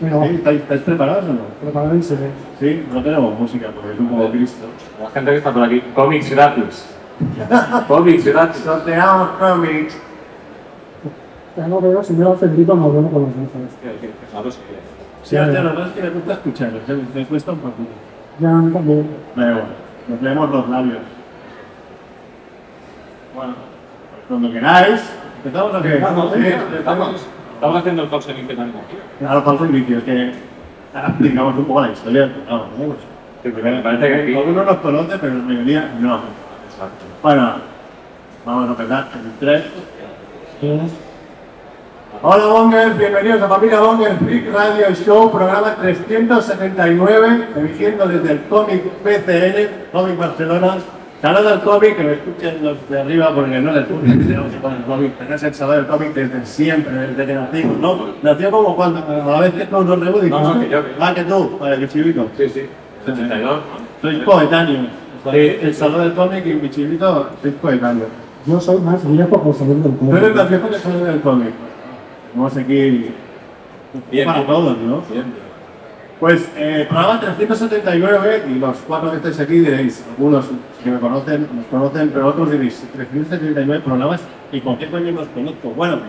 Venga, va. Sí, ¿Estáis, estáis preparados o no? Ve. Sí, no tenemos música porque es un poco Cristo. La gente que está por aquí, cómics gratis. cómics gratis. Sorteamos cómics. Ya no veo, si me lo ofendido, no veo con los ojos. Claro, sí. Sí, hostia, la verdad es que me gusta escucharlo, ¿eh? me cuesta un poquito. Ya también. Da igual, nos leemos los labios. Bueno, pues cuando queráis, empezamos a que. Vamos, Sí, Estamos, haciendo el Fox en también. Ahora falta un vídeo, que explicamos un poco la historia. Vamos, vamos. Me parece que aquí. Algunos nos conocen, pero la mayoría no. Exacto. Bueno, vamos a empezar en tres. Hola Bongers, bienvenidos a Familia Bonger Freak Radio Show, programa 379, emitiendo desde el cómic PCN, Cómic Barcelona. Saludos al cómic, que me escuchen los de arriba porque no les que poner el cómic, pero es el salón del cómic desde siempre, desde que nacimos, ¿no? Nació como cuando, a la vez que todos nos reunimos. No, no, que yo, que yo. Ah, que tú, vale, que chivito. Sí, sí. 72. Soy coetáneo. Sí. El salón del cómic y mi chivito, soy coetáneo. Yo soy más viejo por salir del eres pueblo. más viejo que salón del cómic. Vamos aquí Bien, para todos, ¿no? Bien. Pues eh, programa 379 y los cuatro que estáis aquí diréis, algunos que me conocen, nos conocen, pero otros diréis, 379 programas y con qué coño los conozco. Bueno,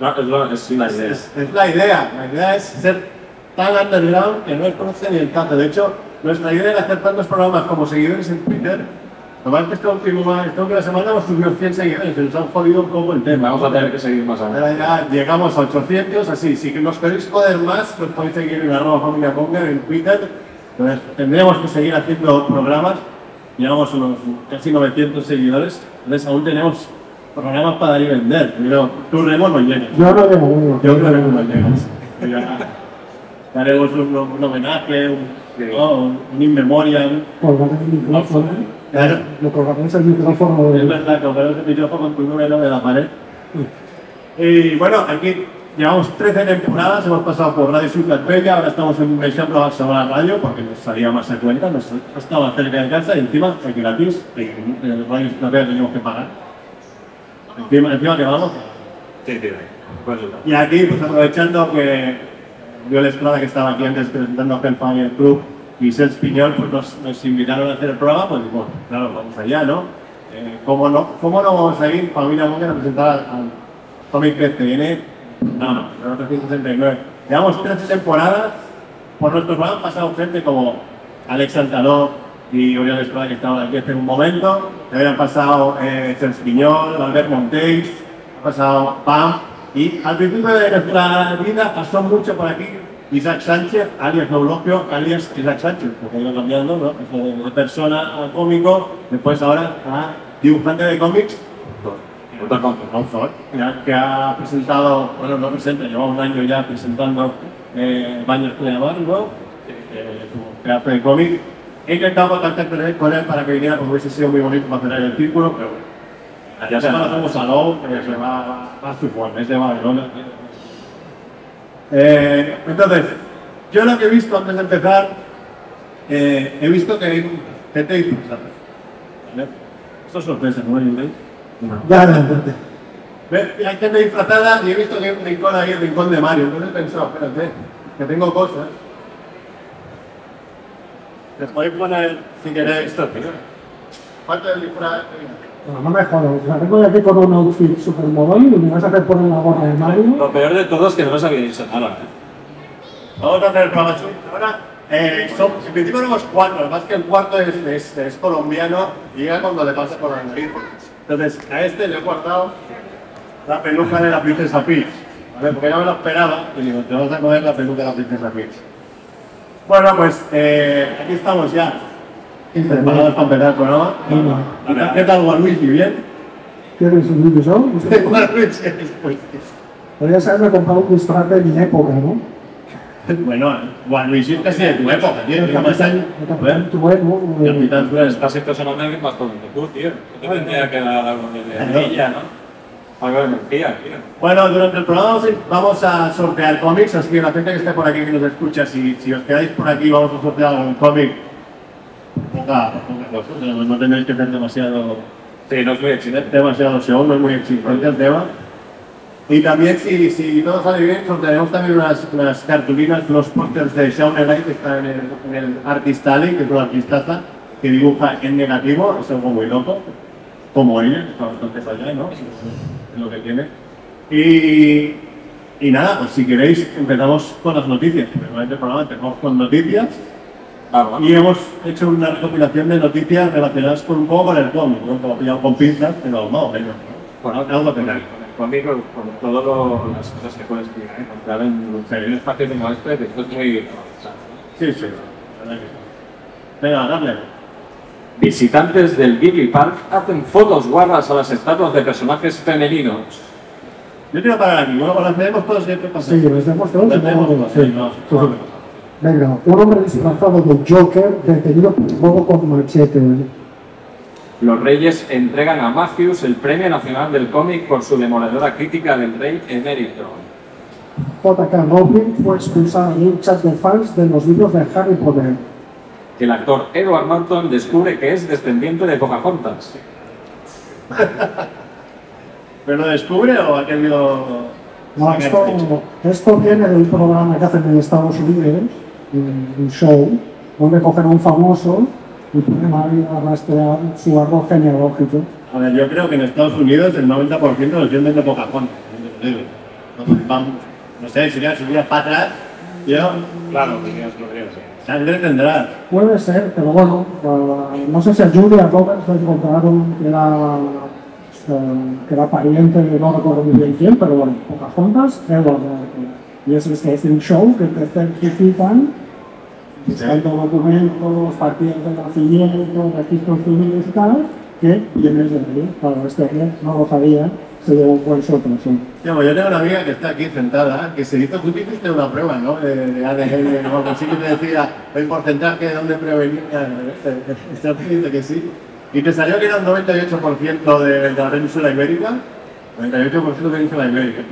No, es, es la es, idea. es- es la idea, la idea es ser tan underground que no os conoce ni el tanto. De hecho, nuestra idea era hacer tantos programas como seguidores en Twitter. Lo más que esta última, esta última semana hemos subido 100 seguidores, se nos han jodido un poco el tema. Vamos a tener que seguir más adelante. ya llegamos a 800, así, si nos queréis joder más, pues podéis seguir en arroba familia Conger en Twitter. Entonces, tendremos que seguir haciendo programas. Llevamos unos casi 900 seguidores, entonces aún tenemos programas para dar y vender. Pero tú Remo no llegas. Yo no uno. Yo creo que no llegas. Ya Haremos un, un homenaje, un, ¿no? un in memoriam. Claro. Lo colgaré el micrófono. Es verdad, cogerás el micrófono tu número de la pared. Y bueno, aquí llevamos 13 temporadas, hemos pasado por Radio Bella, ahora estamos en un ejemplo a la radio porque nos salía más a cuenta, nos estaba cerca de casa y encima es gratis, en Radio Bella teníamos que pagar. Encima, encima que vamos. Sí, sí. Pues. Y aquí, pues aprovechando que yo la Estrada que estaba aquí antes presentando a Hellfire Club Sels Piñol, pues nos, nos invitaron a hacer el programa, pues bueno, claro, vamos allá, ¿no? Eh, ¿cómo no? ¿Cómo no vamos a ir, familia Monger, a presentar al Comic PCN? No, no, no, 369. Llevamos 13 temporadas, por nuestro programa han pasado gente como Alex Altaló y Oriol Estrada que estaban aquí hace un momento, habían pasado eh, Sels Piñol, Albert Monteis, ha pasado Pam, y al principio de nuestra vida pasó mucho por aquí Isaac Sánchez, alias Neulogio, alias Isaac Sánchez, porque ido cambiando, ¿no? De, persona a cómico, después ahora a dibujante de cómics, que ha presentado, bueno, no presenta, lleva un año ya presentando eh, Baños Pleamar, ¿no? Eh, creación de cómic. He intentado contactar con él, para que viniera, porque hubiese sido muy bonito para cerrar el círculo, pero bueno. Ya se conocemos a Lowe, que se va, va, va a su forma, es de. Eh, entonces, yo lo que he visto antes de empezar, eh, he visto que hay gente disfrazada. ¿Vale? Esto es sorpresa, ¿no? ¿Entendéis? Ya, ya, ya. Hay gente disfrazada y he visto que hay un rincón ahí, el rincón de Mario. Entonces he pensado, espérate, que tengo cosas. Les podéis poner, si queréis, ¿cuánto del disfraz? Pero no me jodas. O sea, vengo de aquí con un outfit super móvil y me vas a hacer poner la gorra de Mario. Lo peor de todo es que no nos había dicho nada. ¿eh? Vamos a hacer el programa. Ahora, eh, son, en principio éramos cuatro, además que el cuarto es, es, es colombiano y llega cuando le pasa por la nariz. Entonces, a este le he guardado la peluca de la princesa Peach. ¿vale? Porque ya me lo esperaba y digo, te vas a comer la peluca de la princesa Peach. Bueno, pues eh, aquí estamos ya. Preparados para empezar el programa. ¿Qué tal- ¿Qué tal, Juan Luis? ¿Bien? ¿Quieres un? Juan Luis, pues, Podrías haberme comprado un disfraz de mi época, ¿no? Bueno, Juan Luis es casi de tu época, tío. ¿Qué más hay? A ver. Tu época. Capitán Flores. Estás impresionando a alguien más joven que tú, tío. Yo te tendría que dar algo de ella, ¿no? Algo de mentira, tío. Bueno, durante el programa vamos a- vamos a sortear cómics, así que la gente que esté por aquí que nos escucha, si, si os quedáis por aquí vamos a sortear algún cómic. No tendréis que ser demasiado Sí, no es muy exigente. demasiado show, no es muy exigente el tema. Y también, si, si todo sale bien, sortearemos también unas, unas cartulinas, unos pósters de Shaun Elite que está en el, en el Artist Alley, que es una artistaza que dibuja en negativo, es algo muy loco, como ella, está bastante allá, ¿no? Es lo que tiene. Y, y nada, pues si queréis, empezamos con las noticias. Normalmente el programa empezamos con noticias Vamos. y hemos hecho una recopilación de noticias relacionadas con un poco con el cómic, ¿no? Como pillado con pinzas, pero más o menos. ¿no? Bueno, algo con tendrá. todas las cosas que puedes encontrar en, un espacio como este, que esto es muy... Sí, sí. Venga, dale. Visitantes del Ghibli Park hacen fotos guardas a las estatuas de personajes femeninos. Yo quiero parar aquí, bueno, las leemos todos y qué pasa. Sí. Las leemos todas, sí, no, Sí, sí. Venga, un hombre disfrazado de Joker detenido por robo con machete. Los reyes entregan a Matthews el Premio Nacional del Cómic por su demoledora crítica del rey emérito. J.K. Rowling fue expulsada de un chat de fans de los libros de Harry Potter. El actor Edward Norton descubre que es descendiente de Pocahontas. ¿Pero lo descubre o ha querido.? No, esto, esto viene de un programa que hacen en Estados Unidos, un, un show, donde cogen a un famoso y ponen ahí a rastrear su árbol genealógico. A ver, yo creo que en Estados Unidos el 90% los venden de Pocahontas. No sé, si subías para atrás, yo. Claro, podrías, podrías, sí. Sangre tendrás. Puede ser, pero bueno, eh, no sé si a Julia Roberts le encontraron que era, eh, que era pariente de no recuerdo muy bien quién, pero bueno, Pocahontas, Edward Norton. Y eso es que es un show que certifican, buscando documentos, partidas de nacimiento, registros civiles y tal, que vienes de ahí. Claro, este hombre no lo sabía, se llevó un buen pues yo tengo una amiga que está aquí sentada, que se hizo, tú te hiciste una prueba, ¿no? De, de ADN o algo así que te decía el porcentaje de dónde provenía. Está diciendo que sí. Y te salió que era un 98% de la península ibérica. 98% de la península ibérica.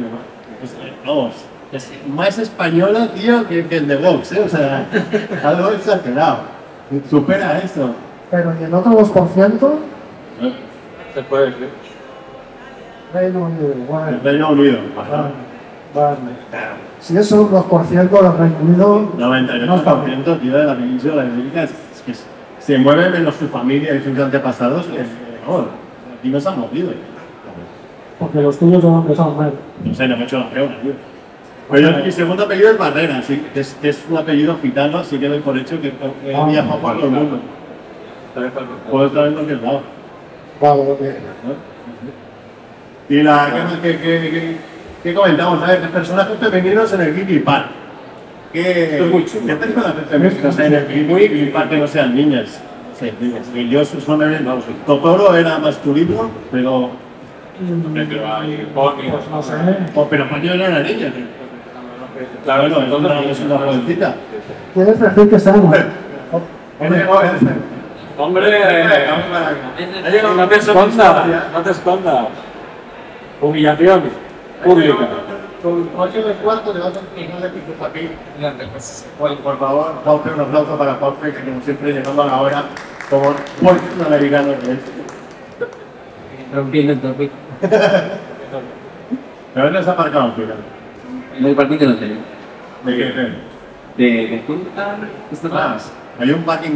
Pues, eh, vamos, es más española, tío, que, que el de Vox, ¿eh? O sea, algo exagerado. Supera eso. Pero y el otro 2%, Se puede decir. Reino Unido, El bueno. Reino Unido. Vale, vale. Si es un 2% del Reino Unido, 98% tío, de la península ibérica es, es que se mueve menos su familia y sus antepasados. que, no, aquí no se han movido. porque los tuyos de dónde son, Mer? No sé, no me he hecho la prueba, tío. Mi segundo apellido es Barrera, sí, que es, que es un apellido gitano, así que doy por hecho que que he Ah, viajado por todo el mundo. Puedo estar en cualquier lado. Vale, ok. Y la, ¿qué, qué, qué, qué- qué comentamos? A ver, de personajes femeninos en el Ghibli Park. ¿Qué, Esto es muy chulo. ¿Qué personajes femeninos hay en el Ghibli Park que no sean niñas? Sí, niñas. Y yo solamente, vamos, Totoro era masculino, pero... Pero hay. Pues no sé. pero Paño era una niña. Claro, Bueno, es una, entonces- es una jovencita. ¿Quieres decir que seamos? Hombre, Ha llegado no te escondas, no te escondas. Humillación pública. Con 8 de cuarto le vas a explicar de pico aquí. Bueno, por favor, Juanfe, un aplauso para Juanfe, que como siempre llegando a la hora, como buen americano que es. Rompiendo el topic. ¿De dónde has aparcado al final? El parking la tele. ¿De qué? De de punta. Esto Ah, hay un parking,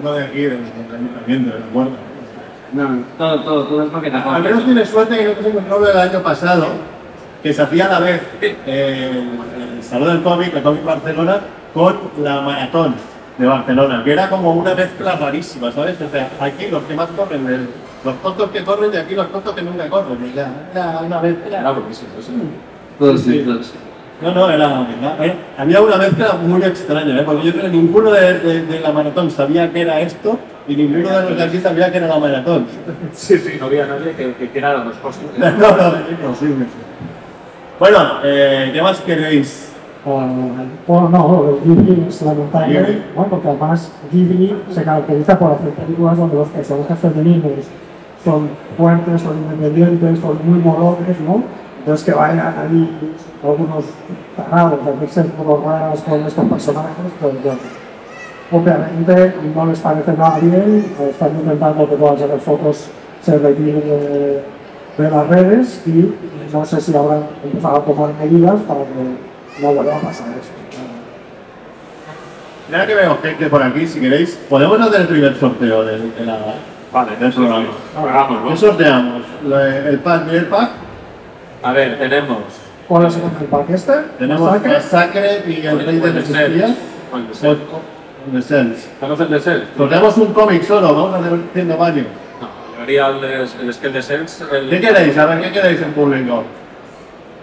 uno de aquí, del ayuntamiento, de la guarda. No, todo, todo, todo es maqueta. Al menos tienes suerte que no te encontró el año pasado, que se hacía a la vez eh, el Salón del Cómic, el Cómic Barcelona, con la Maratón de Barcelona, que era como una mezcla rarísima, ¿sabes? O sea, aquí los que más corren, el- los tontos que corren y aquí los tontos que nunca corren. ya, Era una mezcla. Era buenísimo. eso. Todos, sí, todos. No, no, era, era- era- había una mezcla muy extraña, ¿eh? porque yo creo que ninguno de, de- de la maratón sabía que era esto y ninguno de los de aquí sabía que era la maratón. Sí, sí, no había nadie que, que quiera las dos cosas. No, no, es imposible. Bueno, eh, ¿qué más queréis? Eh, Bueno, no, Ghibli es lamentable, Ghibli. ¿no? porque además Ghibli se caracteriza por hacer películas donde los personajes femeninos son fuertes, son independientes, son muy morones, ¿no? Entonces que vayan ahí algunos tarados a hacerse como raras con estos personajes, pues bueno, obviamente no les parece nada bien, están intentando que puedan sacar fotos se retire de, de las redes y no sé si habrán empezado a tomar medidas para que no vuelva a pasar eso. Mira que veo gente por aquí, si queréis, podemos hacer el primer sorteo de, de la, Vale, del programa. ¿Qué ¿no? sorteamos? ¿El pack, primer pack? A ver, tenemos. ¿Cuál es el pack este? Tenemos ¿Masacre? Masacre y el Rey de el los de. El Cells. ¿Tenemos el de Cells? Sorteamos un cómic solo, hacer haciendo varios. No, yo haría el es que el de Cells. El, ¿Qué queréis? A ver, ¿qué queréis en público?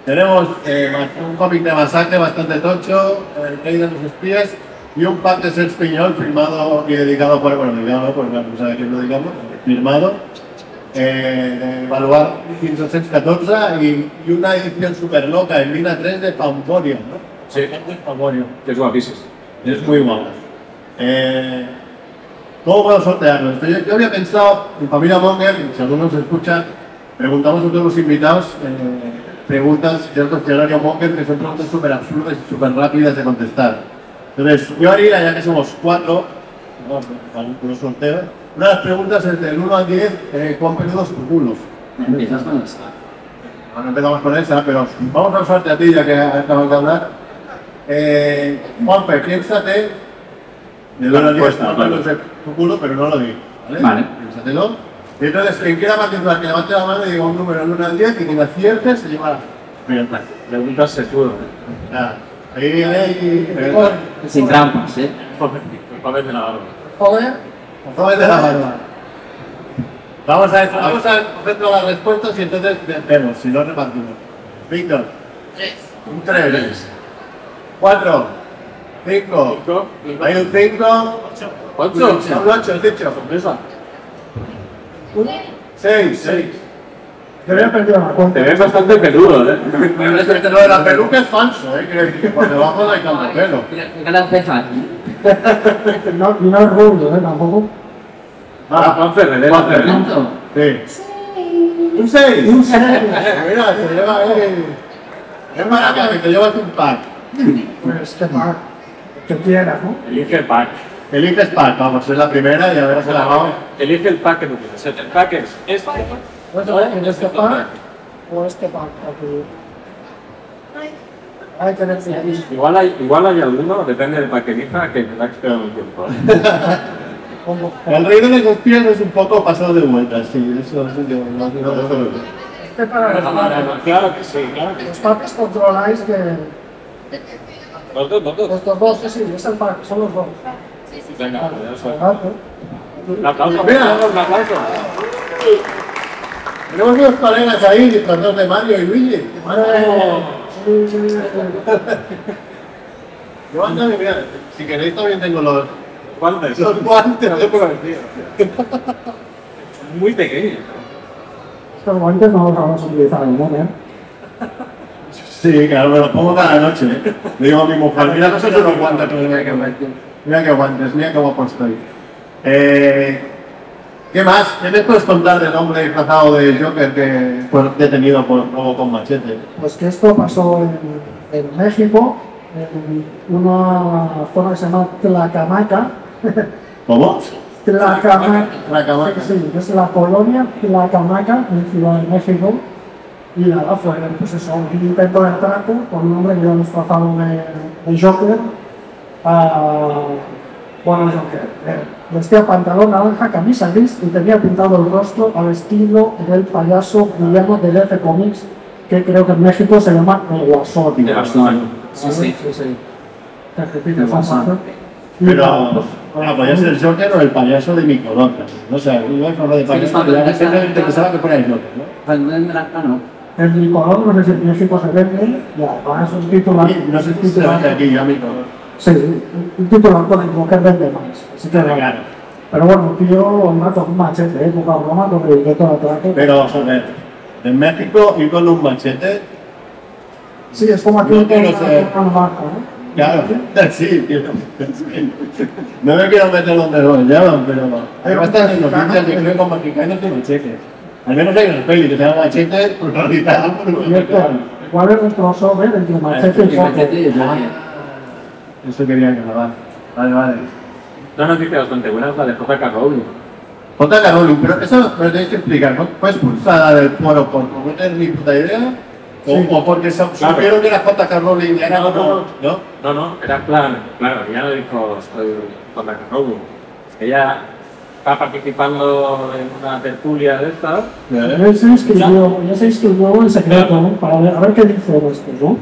Tenemos eh, un cómic de masacre bastante tocho, El Rey de los Espías, y un pack de Serge Piñol firmado y dedicado por, bueno, dedicado por, no sabe quién lo dedicamos, firmado, eh, de Evaluar 1514 y, y una edición súper loca en Lina 3 de Pamporion, ¿no? Sí. Pamporion. que es guapísimo. Es muy guapo. Eh, ¿Cómo puedo sortearlo? Esto Yo, yo había pensado, en familia Monger, si alguno nos escucha, preguntamos a todos los invitados eh, preguntas del cuestionario Monger que son preguntas súper absurdas y súper rápidas de contestar. Entonces, yo haría, ya que somos cuatro, ¿no? un sorteo, una de las preguntas es del 1 al 10, eh, ¿cuán peludo es tu culo? Empiezas con esa. Bueno, empezamos con esa, pero vamos a usarte a ti ya que acabamos de hablar. Eh, Juanpe, piénsate. De La una respuesta, respuesta, vale. no sé tu culo, pero no lo digo. ¿vale? Vale. Piénsatelo. Y entonces, quien quiera participar, que levante la mano y diga un número del 1 al 10 y quien acierte se lleva la. Mira, Preguntas nada. Ahí viene ahí. Sin trampas, ¿eh? El papel de la barba. Joder, Vamos a ver, vamos a coger todas las respuestas y entonces vemos, si no repartimos. Víctor. Un 3. 4. 5. Cinco. Hay un 5. ¿Ocho? Un 8, el dicho. Sorpresa. 6. 6. yo había perdido la Te cuenta. ves bastante peludo, ¿eh? Lo de la peluca es falso, ¿eh? Quiero decir que por debajo no hay tanto pelo. Mira, mira las cejas. No, no es rubio, ¿eh? Tampoco. Ah, Juan Ferrer, Juan Ferrer. ¿Cuánto? Sí. Un 6. Un 6. Mira, se lleva ahí. Es para que te llevas un pack. Pues que pack. Que quieras, ¿no? Elige el pack. Eliges pack, vamos, es la primera y a ver si la vamos. Elige el pack que tú quieres. El pack es este. En este pack o este pack. Aquí. Hay que. Igual hay, igual hay alguno, depende del pack que elija, que me da que esperar un tiempo. El rey de los espías es un poco pasado de vueltas, sí, eso es yo, no, no, no, no. Este para Claro que sí, claro que sí. los packs controláis que Los dos, los dos. estos dos, sí, sí, es el pack, son los dos. Venga, ya eso. Exacto. Un aplauso, Mira. un aplauso. Tenemos dos colegas ahí, disfrazados de Mario y Luigi. Yo ando, mira, si queréis también tengo los, ¿Cuántos? los guantes. Muy pequeños. Estos guantes no los vamos a utilizar en un momento. Sí, claro, me los pongo cada noche. ¿eh? Le digo a mi mujer, mira que son los guantes, pero mira que Mira qué guantes, mira qué guapo estoy. Eh, ¿Qué más? ¿Qué me puedes contar del hombre disfrazado de Joker que fue detenido por robo con machete? Pues que esto pasó en, en México, en una zona que se llama Tlacamaca. ¿Cómo? Tlacamaca. Tlacamaca. Sí, es la colonia Tlacamaca, en Ciudad de México. Y nada, fue pues eso, un intento de atraco con un hombre que iba disfrazado de, de Joker. Ah, bueno, Joker. eh, vestía pantalón naranja, camisa gris y tenía pintado el rostro al estilo del payaso villano de DC Comics, que creo que en México se llama El Guasón. De Barcelona. Sí, sí. Sí, sí. El Guasón. Pero, pues, bueno, podía ser el Joker o el payaso de Nicolota. No sé, iba a hablar de payaso, pero la gente que fuera el Joker, ¿no? La mano. El Nicolón, no sé si se vende, y además un titular. Y No sé si se vende aquí ya. Sí, un- titular con el que vende más. Así que, Claro. Pero bueno, un tío con un machete, ¿eh? poca broma, con el directo de atraco. Pero, joder, en México ir con un machete, Sí, es como aquí No con con. Claro, sí, tío. No me quiero meter donde lo llaman, pero hay bastantes noticias de creo con mexicanos de machete. Al menos hay una peli que se llama Machete, protagonizada por un ¿Cuál es el crossover entre machete y Y foco? machete y el Joker. Eso quería grabar. Vale, vale. Una noticia bastante buena es la de J.K. Rowling. J.K. Rowling, pero eso me lo tenéis que explicar. ¿Fue expulsada del foro por no tener ni puta idea? ¿O, Sí. o porque se Claro. supieron que era J.K. Rowling y era No, como, no. ¿no? No, no, era plan, claro, ya lo dijo la Rowling. Ella está participando en una tertulia de estas. Ya se inscribió, ya se inscribió en secreto, ¿no? Para ver, a ver qué dice esto, ¿no?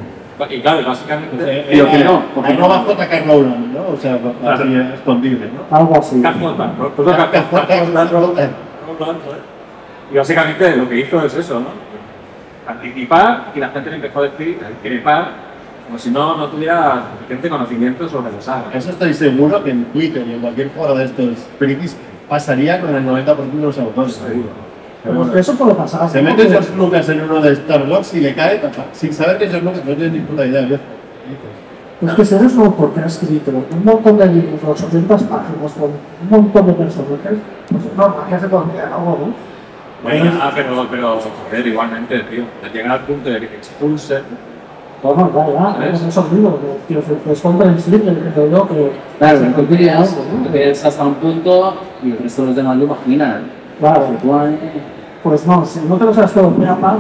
Y claro, básicamente. Y lo que no, La porque no. nueva J.K. Rowling, ¿no? O sea, así escondible, ¿no? Algo así. Pues lo que- J.K. Rowling. Y básicamente lo que hizo es eso, ¿no? Participar y la gente le empezó a decir, increpar, como si no, no tuviera suficiente conocimiento sobre la saga. Eso estoy seguro que en Twitter y en cualquier foro de estos frikis pasaría con el 90% de los autores, seguro. Pero eso puede pasar. Se ¿no? mete Porque- George Lucas en uno de Star Wars y le cae sin saber que George Lucas no tiene ni puta idea. viejo. Es que si eres un autor que ha escrito un montón de libros, 800 páginas, con un montón de personajes, pues es normal que se algo, ¿no? Bueno, ah, pero, pero, joder, igualmente, tío, de llegar al punto de que te expulsen. Bueno, ya, ya, ¿Sabes? con esos libros, ¿no? Tío, pues comprensible, que creo yo que... Claro, que tú contiene querías, algo, tú ¿no? querías hasta un punto y el resto de los demás lo imaginan. Claro, Igual, pues no, si no te lo sabes todo de a par,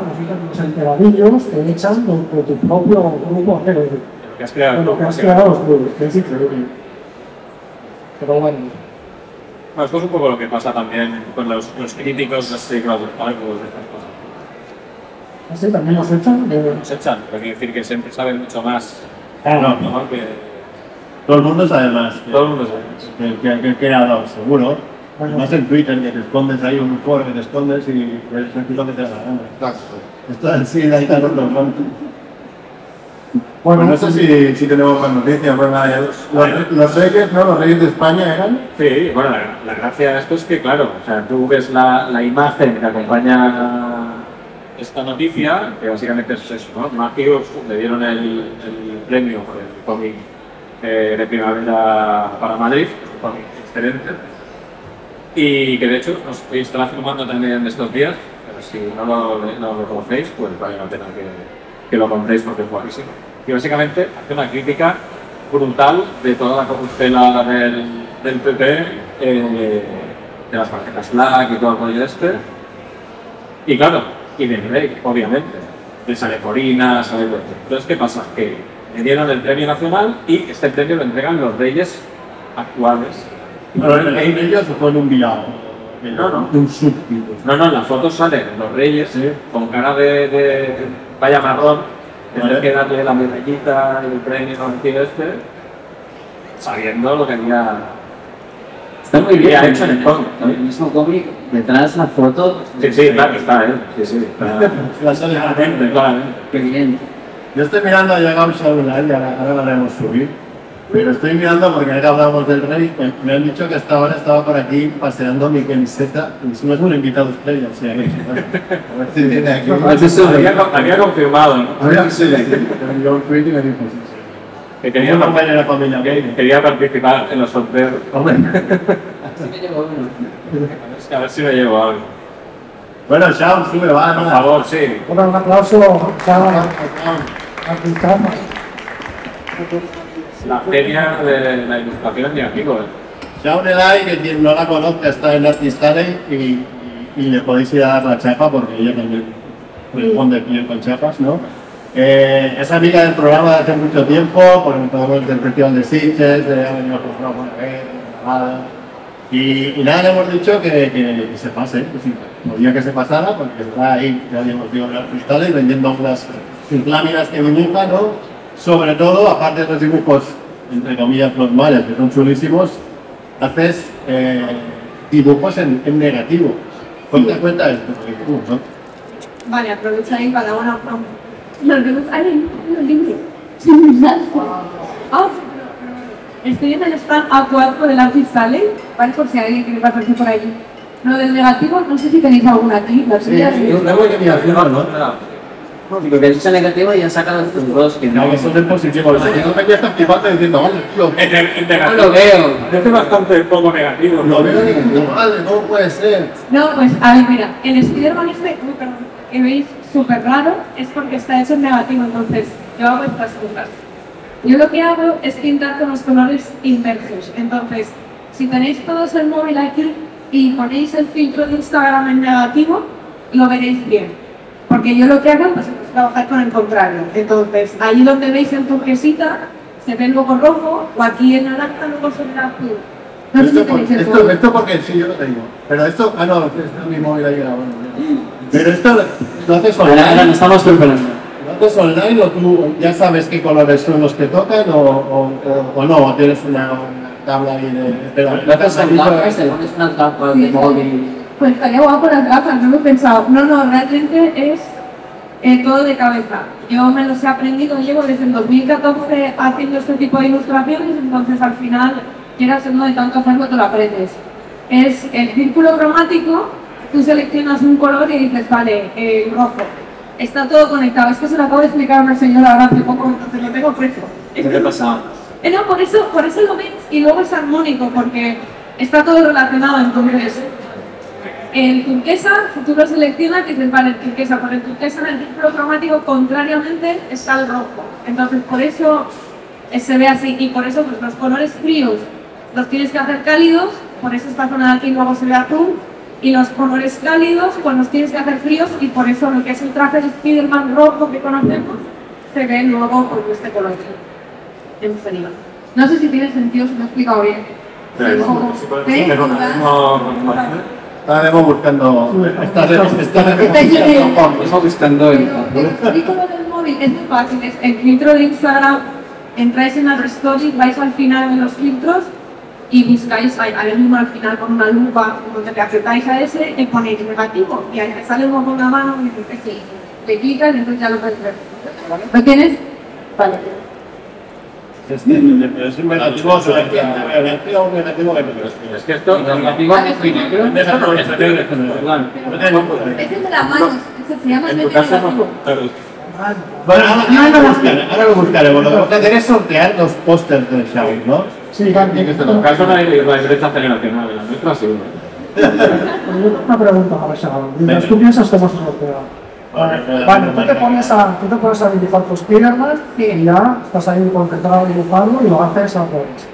los enteradillos te echan de, de tu propio grupo, de, lo que has creado. lo que has creado, que es increíble. Pero bueno, Bueno, esto es un poco lo que pasa también con los, los críticos de este Cloud of Spark, de estas cosas. así también los echan de... Nos echan, pero quiere decir que siempre saben mucho más, No, ¿no? no, Que todo el mundo sabe más que, todo el mundo sabe. que, que, que el creador, seguro. Bueno. Más en Twitter, que te escondes ahí un foro que te escondes y sentir lo que te da la gana. Esto en sí da igual los. Bueno, no sé si, si tenemos más noticias. Bueno, nada, los, los, reyes, ¿no? Los reyes de España eran. Sí, bueno, la, la gracia de esto es que, claro, o sea, tú ves la, la imagen que acompaña esta noticia, que básicamente es eso, ¿no? Matthews le dieron el, el premio por el cómic eh, de primavera para Madrid, un cómic excelente, y que de hecho nos estará filmando también estos días, pero si no lo, no lo conocéis, pues vale la pena que, que lo compréis porque es guapísimo. Y básicamente hace una crítica brutal de toda la corruptela del, del PP, eh, de las tarjetas Black y todo el rollo este. Y claro, y de Rey, obviamente. De Saleporina, sale Entonces, ¿qué pasa? Que le dieron el premio nacional y este premio lo entregan los reyes actuales. Pero en ellos se fue en un villano. No, no. De un súbdito. No, no, en la foto salen los reyes con cara de, de vaya marrón, tener que darle la medallita y el premio tío este, sabiendo lo que había. está muy bien. Hecho en el cómic, el mismo cómic, detrás la foto. Sí, sí, claro, está, ¿eh? Sí, sí. Está, La sale de la gente. claramente, claramente. Qué bien. Yo estoy mirando a Yagam Shaulal y ahora, ahora lo haremos subir. Pero estoy mirando porque ahora que hablamos del rey, me, me han dicho que hasta ahora estaba por aquí paseando mi camiseta. Y si no es un invitado estrella, o sea que. a ver si viene aquí. Había, había confirmado, ¿no? Que aquí. Me un me dijo: sí, sí. Que Quería quería, una de la familia gay. quería participar en los sorteos. Hombre. Que uno. A ver si me llevo algo. Bueno, Shaun, sube, va, Por favor, sí. Bueno, un aplauso para a Cristiano. La feria de la ilustración y amigos. Shaun Elai, que quien no la conozca está en Artist Alley y, y, y le podéis ir a dar la chapa porque ella también responde bien con chapas, ¿no? Eh, es amiga del programa de hace mucho tiempo, porque empezamos del Festival de Sitges, de ha programa una. Y, y nada, le hemos dicho que, que, que se pase, que sí, podía que se pasara, porque está ahí, ya hemos dicho, en Artist Alley vendiendo unas láminas que dibuja, ¿no? Sobre todo, aparte de los dibujos, entre comillas, normales, que son chulísimos, haces eh, dibujos en, en negativo. Ponte cuenta esto, porque, uh, ¿no? Vale, aprovecháis para una Los libros, ay, los libros. Sin estoy en el stand actual por el Artist Alley, ¿vale? Por si alguien quiere pasarse por allí. Lo del negativo, no sé si tenéis alguna aquí, las suyas. luego hay que mirar, ¿no? Porque has dicho negativo y han sacado estos dos que no. No, que son en positivo. O sea, yo me quedé flipando diciendo, vale, tío, En el, en No negativo. lo veo. Parece bastante poco negativo. lo veo digo, vale, no puede ser. No, pues a ver, mira, el Spider-Man este, uy, perdón, que veis súper raro es porque está hecho en negativo, entonces yo hago estas cosas. Yo lo que hago es pintar con los colores inversos, entonces si tenéis todos el móvil aquí, y ponéis el filtro de Instagram en negativo, lo veréis bien. Porque yo lo que hago pues, es trabajar con el contrario. Entonces, ahí donde veis el turquesita, se ve el logo rojo, o aquí en naranja luego se ve azul. No sé si Esto, por- tenéis el esto, esto porque sí, yo lo tengo. Pero esto, ah no, este es mi móvil ahí grabando. Pero esto lo haces Ahora, ahora online, estamos preparando. lo haces online o tú ya sabes qué colores son los que tocan o, o, o- o no, o tienes una, una tabla ahí de... Pero Lo haces en gafas, te pones unas gafas de móvil. Pues estaría guapo las gafas, no lo he pensado. No, no, realmente es eh, todo de cabeza. Yo me los he aprendido, llevo desde el 2014 haciendo este tipo de ilustraciones, entonces al final, quieras o no, de tanto hacerlo te lo aprendes. Es el círculo cromático, tú seleccionas un color y dices, vale, el rojo. Está todo conectado. Es que se lo acabo de explicar a una señora ahora hace poco, entonces lo tengo fresco. ¿Qué te pasa? Eh, no, por eso, por eso lo ves y luego es armónico, porque está todo relacionado. Entonces, el turquesa, si tú lo seleccionas, dices, vale, el turquesa, por el turquesa en el círculo cromático, contrariamente, está el rojo. Entonces, por eso eh, se ve así, y por eso pues, los colores fríos los tienes que hacer cálidos, por eso esta zona de aquí luego se ve azul, y los colores cálidos, pues los tienes que hacer fríos, y por eso lo que es el traje de Spiderman rojo que conocemos, se ve luego con este color en frío. No sé si tiene sentido, si me he explicado bien. Sí, ¿Ves? sí, Estaremos buscando... Estaremos, estaremos buscando... Estamos buscando el... El móvil es muy fácil, es el filtro de Instagram, entráis en las stories, vais al final de los filtros y buscáis ahí, ahí mismo al final con una lupa, donde le apretáis a ese y ponéis negativo y ahí te sale uno con la mano y dices que sí, le clicas y entonces ya lo puedes ver. ¿Lo tienes? Vale. Este, es que Es que esto, El es de la mano, se llama en tu el casa. Bueno, ahora, lo buscaré, ahora lo buscaremos. Lo que vamos a hacer es sortear los pósters del Xiaomi, ¿no? Sí, En tu caso no hay la brecha generacional, en la nuestra sí. Una pregunta para Sharon. Mientras tú piensas cómo se sortea. Vale, Vale, tú te pones a, tú te pones a dibujar tus Spiderman y ya estás ahí concentrado dibujando y lo haces a revés.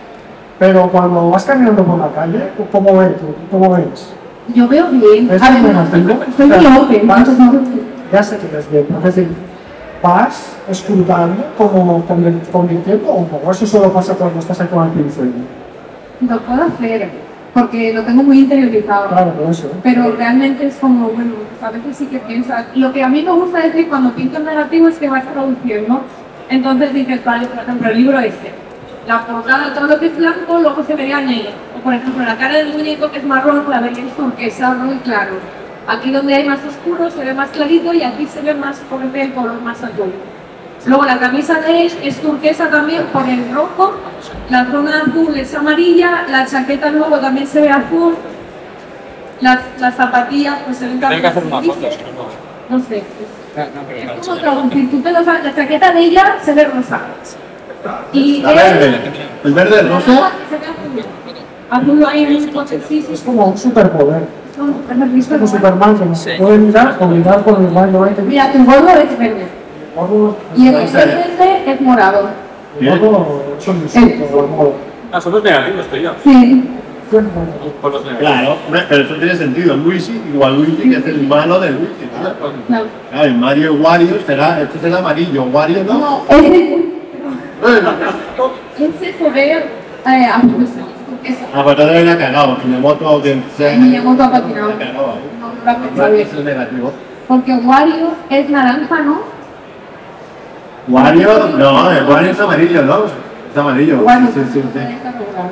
Pero cuando vas caminando por la calle, ¿tú ¿cómo ves? tú? ¿Cómo ves? Yo veo bien. ¿Ves A ver, estoy entonces- Ya sé que ves bien, es decir, vas escrutando como convir- convirtiendo un poco. Eso solo pasa cuando estás ahí con el pincel. Lo puedo hacer, porque lo tengo muy interiorizado. Claro, por eso. Pero realmente es como, bueno, a veces sí que piensas. Lo que a mí me gusta decir cuando pinto en negativo es que vas traduciendo. Entonces dices, vale, por ejemplo, el libro este. La portada, todo lo que es blanco, luego se vería negro. O por ejemplo, la cara del muñeco que es marrón, la veríais turquesa, muy claro. Aquí donde hay más oscuro se ve más clarito y aquí se ve más, ejemplo, el color más azul. Luego la camisa de él es turquesa también por el rojo, la zona azul es amarilla, la chaqueta luego también se ve azul, las, las zapatillas pues se ven Tengo que hacer también unas fotos, grises. ¿no? No sé. Es como traducir, tú te lo sabes, la chaqueta de ella se ve rosa. Y La él- verde. El verde es rosa. se ve azul. Azul ahí en un coche, sí, sí, Es como un superpoder. como Superman, que no puede mirar con el. Mira, tu gordo es verde. Y el verde es morado. Ah, son los negativos, estoy yo. Sí. Por los negativos. Claro, pero eso tiene sentido. Luigi, igual Luigi, que es el malo de Luigi. tío. Claro. Claro, el Mario Wario será, este es el amarillo, Wario no. No, ese, ese se ve eh. Ah, pues todavía le ha cagado. Miyamoto sea. Miyamoto ha patinado. No, no Wario bien. es el negativo. Porque Wario es naranja, ¿no? Wario, no, el Wario es amarillo, ¿no? Es amarillo. Wario Sí, sí, sí.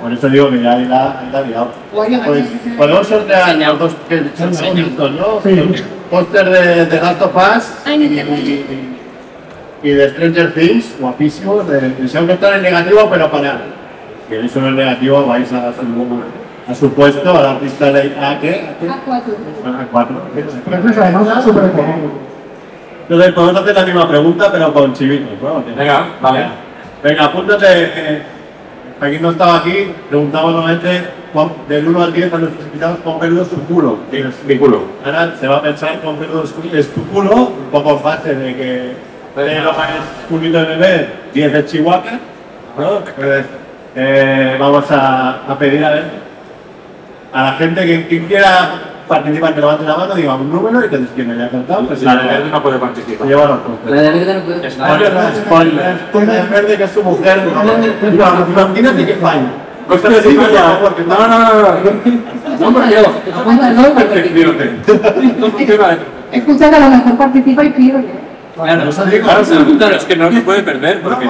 Por eso digo que ya ahí la, ahí la ha liado. Wario Pues podemos sortear los dos que son bonitos, ¿no? Sí. Póster de, de Last of Us Ay, y, de Stranger Things, guapísimos. De, de Shaun están en negativo, pero para. Si queréis uno en negativo, vais a su, a su puesto, al artista ley A, ¿qué? ¿A qué? A4. A cuatro. Pero es además súper económico. Entonces podemos hacer la misma pregunta, pero con chivitos, ¿no? Venga, vale. Venga, apúntate. Eh, quien no estaba aquí, preguntamos nuevamente del 1 al 10 a nuestros invitados cuán peludo es tu culo. Mi culo. Ahora se va a pensar cuán peludo es tu- es tu culo, un poco fácil de que de lo es culito de bebé, 10 de Chihuahua. ¿no? Eh, vamos a, a pedir a ver. a la gente que, que quiera participar, que levante la mano, diga un número y que quien haya cantado, pues La de verde no puede participar. lleva los puntos. La de verde no puede. Spoiler, spoiler. Spoiler verde que es su mujer. No, Imagínate que falla. Sí, vaya. porque No, no, no, no. No, porque yo. Apúntalo, porque Efectivamente. No funciona. escucha que a lo mejor participa y pierde. Claro, es que no se puede perder porque.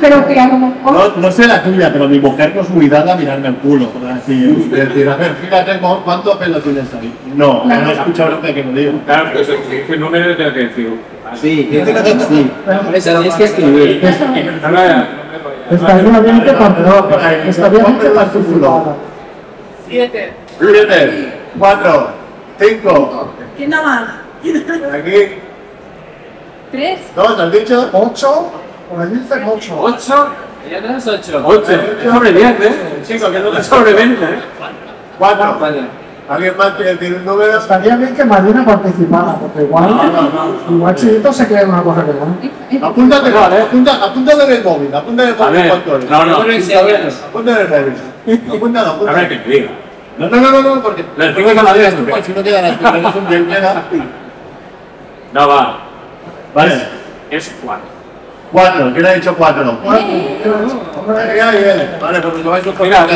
Pero que a lo mejor... No, no sé la tuya, pero mi mujer no es muy dada a mirarme el culo. Así, es decir, a ver, fíjate cu- cuánto pelo tienes ahí. No, no he escuchado lo que me digo. Claro, pero número, tengo que decir. Sí, sí. Tienes que escribir. Estaría bien que participara. Estaría bien que. Siete. Siete, cuatro, cinco, ¿Quién da más? Aquí, Tres. dos, ¿has dicho? Ocho, por ahí dicen ocho. ¿Ocho? Ya no es ocho. Ocho. Sobre diez, ¿eh? Chico, que no te Sobre veinte, ¿eh? Cuatro. Vale. ¿Alguien más quiere decir un número? Estaría bien que Marina participara, porque igual, igual Chirito se cree una cosa que no. Apúntate, apunta, apúntate en el móvil, apúntate en el móvil ver, cuánto es. no, no. En el móvil. Apúntalo, A ver, apúntalo. que te diga. No, no, no, no, porque... Le tengo que la digas tú. Si no queda las primeras un bien queda. No, va. Vale, Es cuatro. cuatro, ¿quién ha dicho cuatro? Ahí. Vale, pues lo vais a Mira.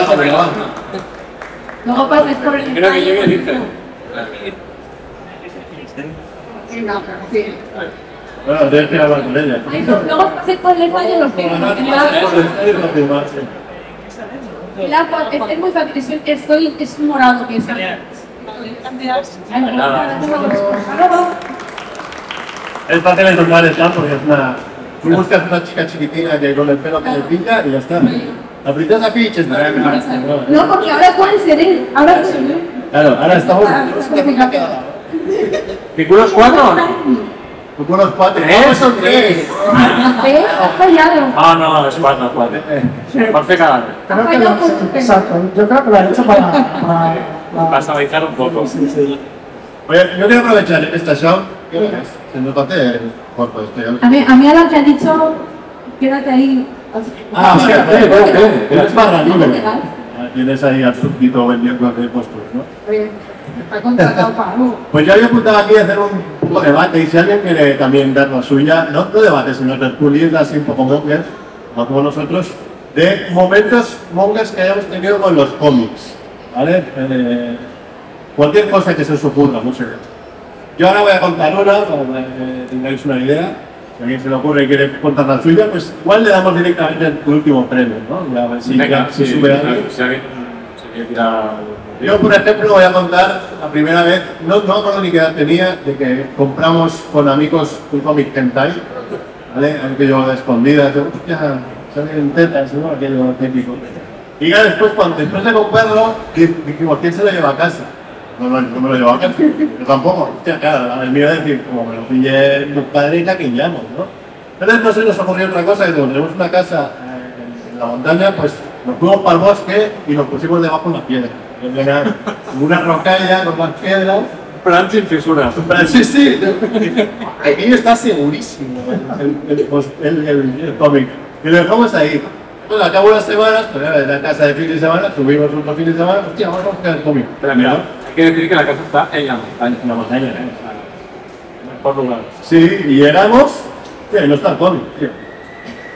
Luego pases por el... Creo que llegue, dice. Venga, sí. Bueno, tienes que hablar con ella. Luego pases por el y los. El agua es, es muy fácil, es, estoy, es morado que es. Es fácil de tomar el campo porque es una... Tú buscas una chica chiquitina que con el pelo que le pinta y ya está. La princesa Peach está No, porque ahora puede ser él. Ahora. Claro, ahora estamos... ¿Piculos cuatro? Tú con los cuatro. ¿Tres? No, son tres. ¿Ves? Has fallado. Ah, no, es cuatro, cuatro. Parece cada vez. Creo que lo, exacto, yo creo que lo ha hecho para, para, Para un poco. Oye, yo quiero aprovechar esta show. ¿Qué es? Se el cuerpo este. ¿eh? A mí, a mí que ha dicho, quédate ahí. Ah, sí, espera. Eres barra libre. Ah, Tienes ahí al súbdito vendiendo de puestos, ¿no? Oye, Está contratado para algo. Pues yo había apuntado aquí a hacer un poco de debate y si alguien quiere también dar la suya, no, no debate, sino tertulias así un poco mongers, no como nosotros, de momentos mongers que hayamos tenido con los cómics, ¿vale? Eh, cualquier cosa que se os ocurra, no sé. Yo ahora voy a contar una para que tengáis una idea. Si a alguien se le ocurre y quiere contar la suya, pues igual le damos directamente el último premio, ¿no? Ya a ver si, Venga, si si sube alguien. si alguien se quiere tirar. Yo, por ejemplo, voy a contar la primera vez, no, no me acuerdo ni qué edad tenía, de que compramos con amigos un cómic hentai, ¿vale? Aunque yo de escondidas, yo, hostia, salen tetas, ¿no? Aquello típico. Y ya después, cuando, después de comprarlo, di- dijimos, ¿quién se lo lleva a casa? No, no, no me lo llevo a casa, yo tampoco. Hostia, claro, el mío es decir, como me lo pillé mi padre y la que llamo, ¿no? Entonces no se nos ocurrió otra cosa, que como tenemos una casa eh, en la montaña, pues nos fuimos para el bosque y nos pusimos debajo de una piedra. Era una rocalla con las piedras. Plan sin fisuras. Sí, sí, aquí está segurísimo el, el, pues, el, el- cómic. Y lo dejamos ahí. Bueno, al cabo de unas semanas, pues era en la casa de fin de semana, subimos otro fin de semana, hostia, vamos a buscar el cómic. Pero que decir que la casa está en la montaña. En la montaña, ¿eh? Mejor lugar. Sí, y llegamos, tío, y no está el tío.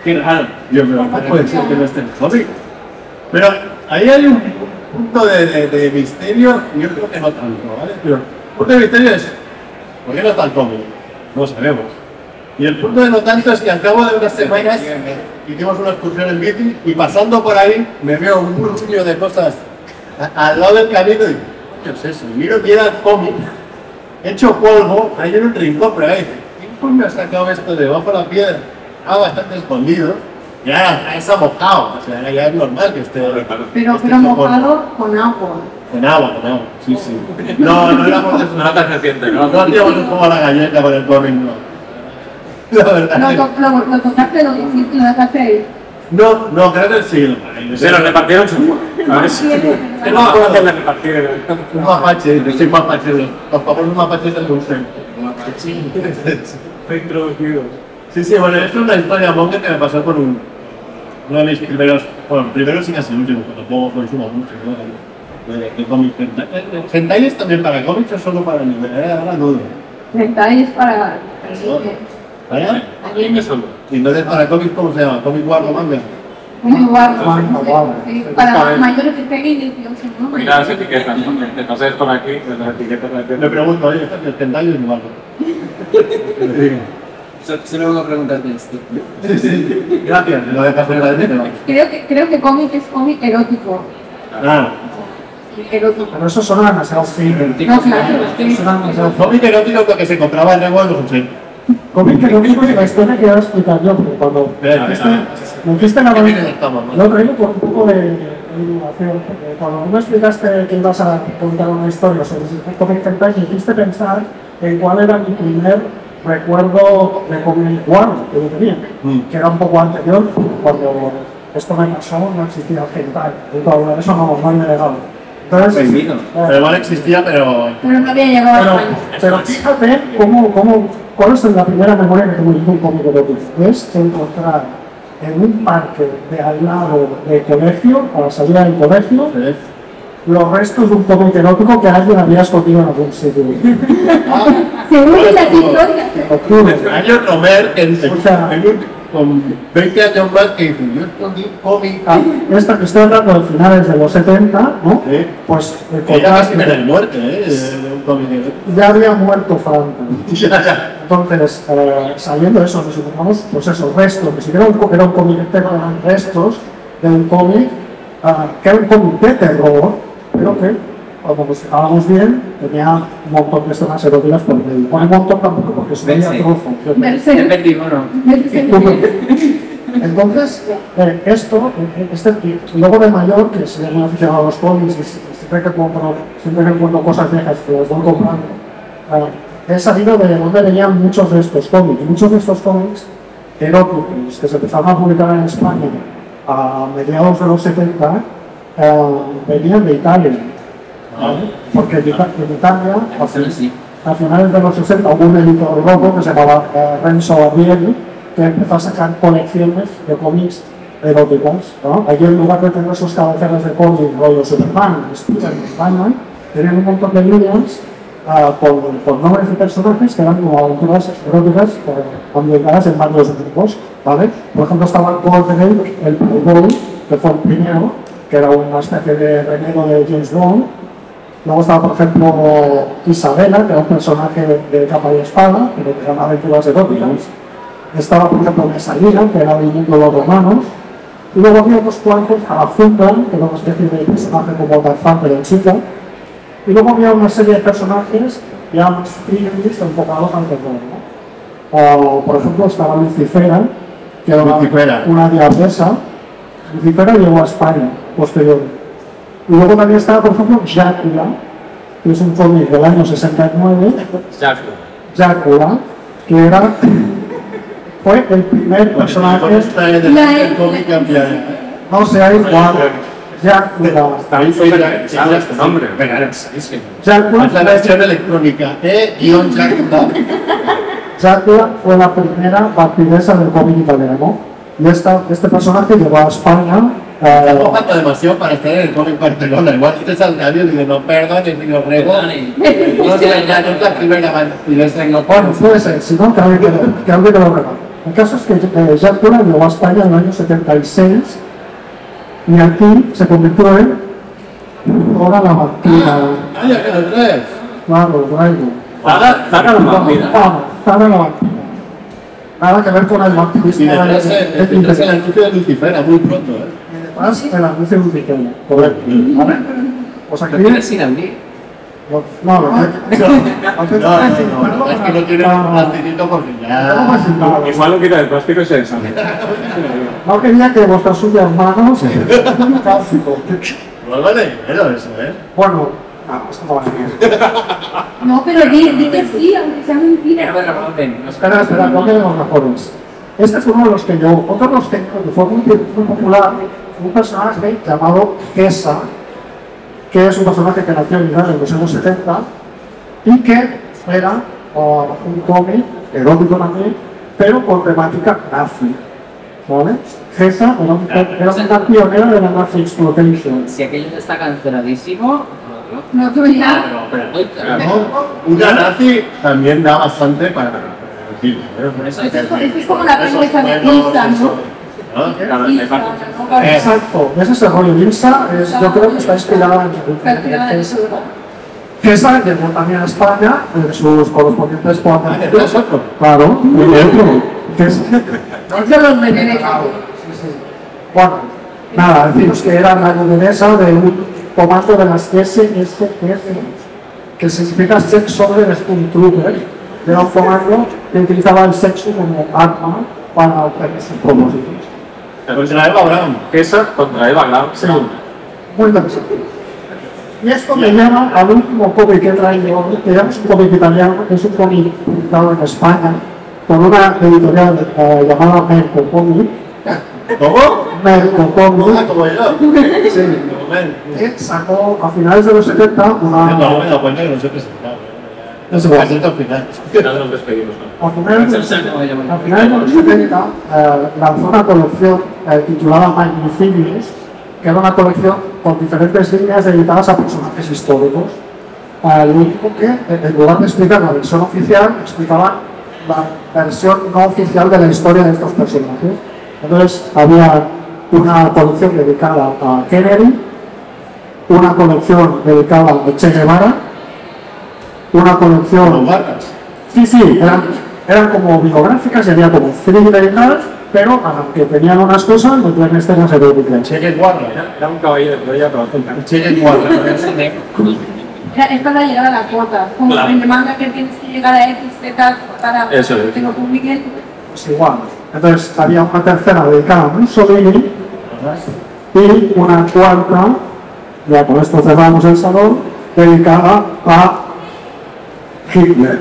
Qué raro. Yo, pero no puede ser que no esté el cómic. Pero ahí hay un punto de, de, de misterio, y yo creo que no tanto, ¿vale? Pero el punto de misterio es, ¿por qué no está el cómic? No sabemos. Y el punto de no tanto es que al cabo de unas semanas hicimos una excursión en bici y pasando por ahí me veo un murmullo de cosas al lado del camino y digo, ¿qué es eso? Y miro era cómic hecho polvo, ahí en un rincón, pero ahí, ¿quién coño ha sacado esto de debajo de la piedra? Estaba bastante escondido. Ya está mojado, o sea, ya es normal que esté. Pero, polvo. mojado con agua. Con agua, con agua, sí, sí. No, no éramos de No tan reciente, No, ¿no? no hacíamos un poco la galleta con el cómic, no. La verdad. Lo tocaste, lo hiciste, lo dejaste ahí. No, no, creo que sí. Se lo repartieron su. A ver si. Tiene- No, no, que le repartieron. Un mapache, yo soy mapache. Los museo. Introducidos. Sí, sí, bueno, esto es una historia monga que me pasó con un, uno de mis primeros Bueno, primero es el último, pero tampoco consumo mucho, ¿no? De, cómics. hentai. Eh, eh, ¿Hentai es también para cómics o solo para anime? Eh, ahora dudo. Hentai es para... ¿Vale? Anime solo. Y entonces para cómics, ¿cómo se llama? ¿Cómic War o manga? Muy guapo. Manga, Para mayores de pequeños, digamos, ¿no? Mira las etiquetas, ¿no? Entonces por aquí, pues las etiquetas Me pregunto, oye, ¿el hentai es igual? So- Solo una pregunta de esto. Sí, sí. Gracias, lo dejas fuera de tema. Creo que, creo que cómic es cómic erótico. Ah, Erótico. Pero eso suena demasiado fino. No, claro, que... Suena demasiado fino. cómic erótico es lo que se compraba en Rego en los 80. Cómic erótico es la historia que iba a explicar yo, porque cuando me dijiste la ¿Qué banda, viene estamos, no? lo traigo por un poco de, innovación, porque cuando tú me explicaste que ibas a contar una historia sobre el cómic hentai, me hiciste pensar en cuál era mi primer recuerdo de cómic guardo que yo tenía, Mm. que era un poco anterior, cuando esto me pasó no existía hentai, y todo eso no, no había llegado. Entonces, Prohibido. Pero igual existía, pero. Pero no había llegado a pero, España. pero fíjate cómo, cómo, cuál es la primera memoria que tengo de un cómic erótico. Es encontrar en un parque de al lado del colegio, a la salida del colegio, ¿eh? los restos de un cómic erótico que alguien había escondido en algún sitio. Según las historias. Lo juro. Año Romer, en, en- O sea- en un- con 20 años más, que dice: Yo escondí un cómic. Ah, Esta que estoy hablando de finales de los 70, ¿no? Sí. Pues eh, Que ya casi me muerte, ¿eh? De un cómic ya había muerto Franco. Ya, ya. Entonces, eh, sabiendo eso, nos encontramos, pues esos restos, ni siquiera un, co- era un cómic eran restos de un cómic, ah, que era un cómic de terror, pero que, cuando nos fijábamos bien, tenía un montón de escenas eróticas por medio. Bueno, un montón tampoco, porque. He Mercedes. perdido uno. Entonces, eh, esto, eh, este, luego de mayor, que se me aficionado a los cómics, y si- siempre que compro, siempre que encuentro cosas viejas, que las voy comprando, eh, he sabido de dónde venían muchos de estos cómics. Muchos de estos cómics eróticos que se empezaron a publicar en España a mediados de los 70, eh, venían de Italia. ¿Vale? Porque en Ita- en Italia, a finales de los 60 hubo un editor loco que se llamaba eh, Renzo Barbieri que empezó a sacar colecciones de cómics eróticos. ¿no? Allí en lugar de tener sus cabeceras de cómics, rollo Superman, Spiderman, Batman, tenían un montón de líneas con, con nombres de personajes que eran como aventuras eróticas ambientadas en varios grupos. ¿vale? Por ejemplo, estaba Golden el Playboy, que fue el primero, que era una especie de renegado de James Bond, Luego estaba, por ejemplo, Isabela, que era un personaje de capa y espada, pero que eran aventuras eróticas. Estaba, por ejemplo, Mesalina, que era del mundo de los romanos. Y luego había otros cuantos, Agazunda, que era una especie de personaje como Tarzán, pero en chica. Y luego había una serie de personajes ya más fríos, enfocados al terror. ¿no? O, por ejemplo, estaba Lucifera, que era una, Lucifera. una diabesa. Lucifera llegó a España, posteriormente. Y luego también estaba, por ejemplo, Drácula, que es un cómic del año 69, Exacto. Drácula, que era, fue el primer personaje, Está en el- cómic cambia. no sé, hay igual, Drácula. También soy interesado este nombre. Drácula, Es la versión electrónica. E guion Drácula. Drácula fue la primera vampiresa del cómic italiano. Y esta, este personaje llegó a España. Eh, Está mojando demasiado para estar en el cómic Barcelona. Igual que te al radio y dices, no, perdón, y digo, rego. No, ya, ya no es la primera vampiresa en Bueno, puede ser, si no, que alguien que, lo- que, que repare. El caso es que eh, Drácula llegó a España en el año 76 y aquí se convirtió en Dora la. Ah, ya que lo traes. Claro, traigo. Zara, Zara la. Vamos, Zara la vampira. Nada que ver con el Y vampirismo. detrás de- el, de- detrás el anuncio de Lucifera, muy pronto, ¿eh? Detrás el anuncio de un pequeño. Correcto. ¿Vale? Pues aquí. ¿Lo tienes sin abrir? No, no, no. No, no, no, no, es que no tiene un plasticito porque ya. Igual lo quita del plástico y se deshace. No quería que vuestras suyas manos. Cáustico. No vale dinero eso, ¿eh? Bueno, no, esto no. No, pero di, di que sí, aunque sea Que mentira. Espera, espera, no queremos mejores. Este es uno de los que yo, otro de los que, que fue muy, popular, un personaje llamado Kesa, que es un personaje que nació en Irán en los años 70 y que era un cómic erótico también, pero con temática nazi. ¿vale? Gesa era, un- era una pionera de la nazi exploitation. Si aquello está canceladísimo, No tú ya. ¿no? Una nazi también da bastante para el cine, ¿eh? Eso es, como la película de Insta, ¿no? ¿No? Partes. ¿no? Exacto, ese es el rollo. Ilsa es, yo creo que está inspirada en. Gesa llegó también a España en sus correspondientes Ah, cuadros. exacto. Claro, y dentro. De. Bueno, nada, deciros que era la lideresa de un comando de las SSS, que significa Sex Soldier Trooper. Era un comando que utilizaba el sexo como arma para obtener sus propósitos. Contra Eva Brown. Esa. Sí, muy interesante. Y esto me lleva al último cómic que he traído, que es un cómic italiano, que es un cómic publicado en España por una editorial eh, llamada Merco Comic. ¿Cómo? Merco Comic. como yo. Sí. Que sacó a finales de los 70 No, una. no se he presentado. ¿eh? No se puede. presenta al final. Ya nos despedimos. ¿no? A finales de los 70, a finales de los 70 eh, lanzó una colección eh, titulada Magnificies, que era una colección con diferentes líneas dedicadas a personajes históricos. Eh, lo único que, en lugar de explicar la versión oficial, explicaban la versión no oficial de la historia de estos personajes. Entonces, había una colección dedicada a Kennedy, una colección dedicada a Che Guevara, una Como colección barras. Sí, sí, eran, eran como biográficas y había como thriller y tal, pero aunque tenían unas cosas, metían escenas eróticas. Cheque guarra. Era- Era un caballero de Troya, pero con Cheque guarra. Era- Es para llegar a la cuota. Como Claro. en el manga que tienes que llegar a X, Z, para Eso es. que lo publiquen. Pues igual. Entonces había una tercera dedicada a Mussolini y una cuarta, ya con esto cerramos el salón, dedicada a Hitler.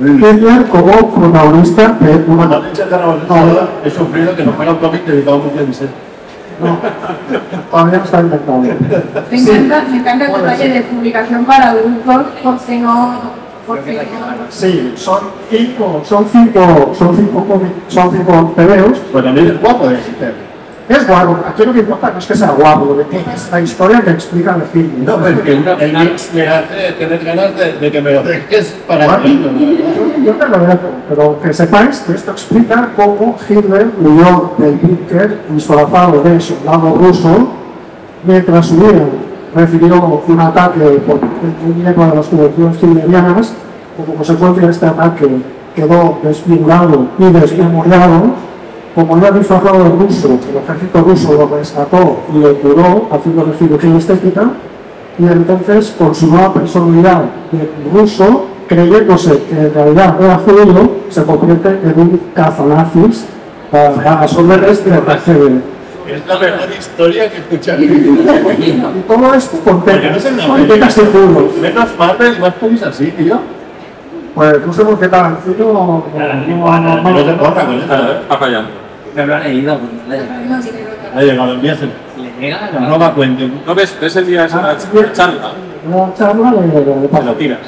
Hitler como protagonista de una hecho novela. he sufrido que no fuera un cómic dedicado a un Vicente. No, todavía no está inventado. Me encanta, me encanta el detalle de publicación para adultos, porque no. Porque no. Sí, son cinco, son cinco, son cinco cómics, son cinco tebeos. Pues también es guapo de Hitler. Es guapo, aquí lo que importa no es que sea guapo, lo que es la historia que explica el film. No, pero que el mix me hace tener ganas de, de que me lo dejes para Bueno, ¿no? yo, yo te lo dejo, pero que sepáis que esto explica cómo Hitler huyó del búnker disfrazado de soldado ruso mientras su vida recibió un ataque por un de las colecciones hitlerianas. Como consecuencia de este ataque quedó desfigurado y desmemoriado. Como iba disfrazado de ruso, el ejército ruso lo rescató y lo curó haciendo cirugía estética y entonces con su nueva personalidad de ruso, creyéndose que en realidad era judío, se convierte en un cazanazis a las órdenes de. Es la mejor historia que he escuchado. Y todo esto con no tetas. Menos Marvel y más pelis así, tío. Pues no sé por qué Tarantino no, no, no, no, No fallando. me lo ha leído. pues, no le- No tiene nota. Ha llegado, envíaselo. Le llega la No va cuente. ¿No ves? ¿Ves el día de esa charla? Una charla de, de, de, Te lo tiras.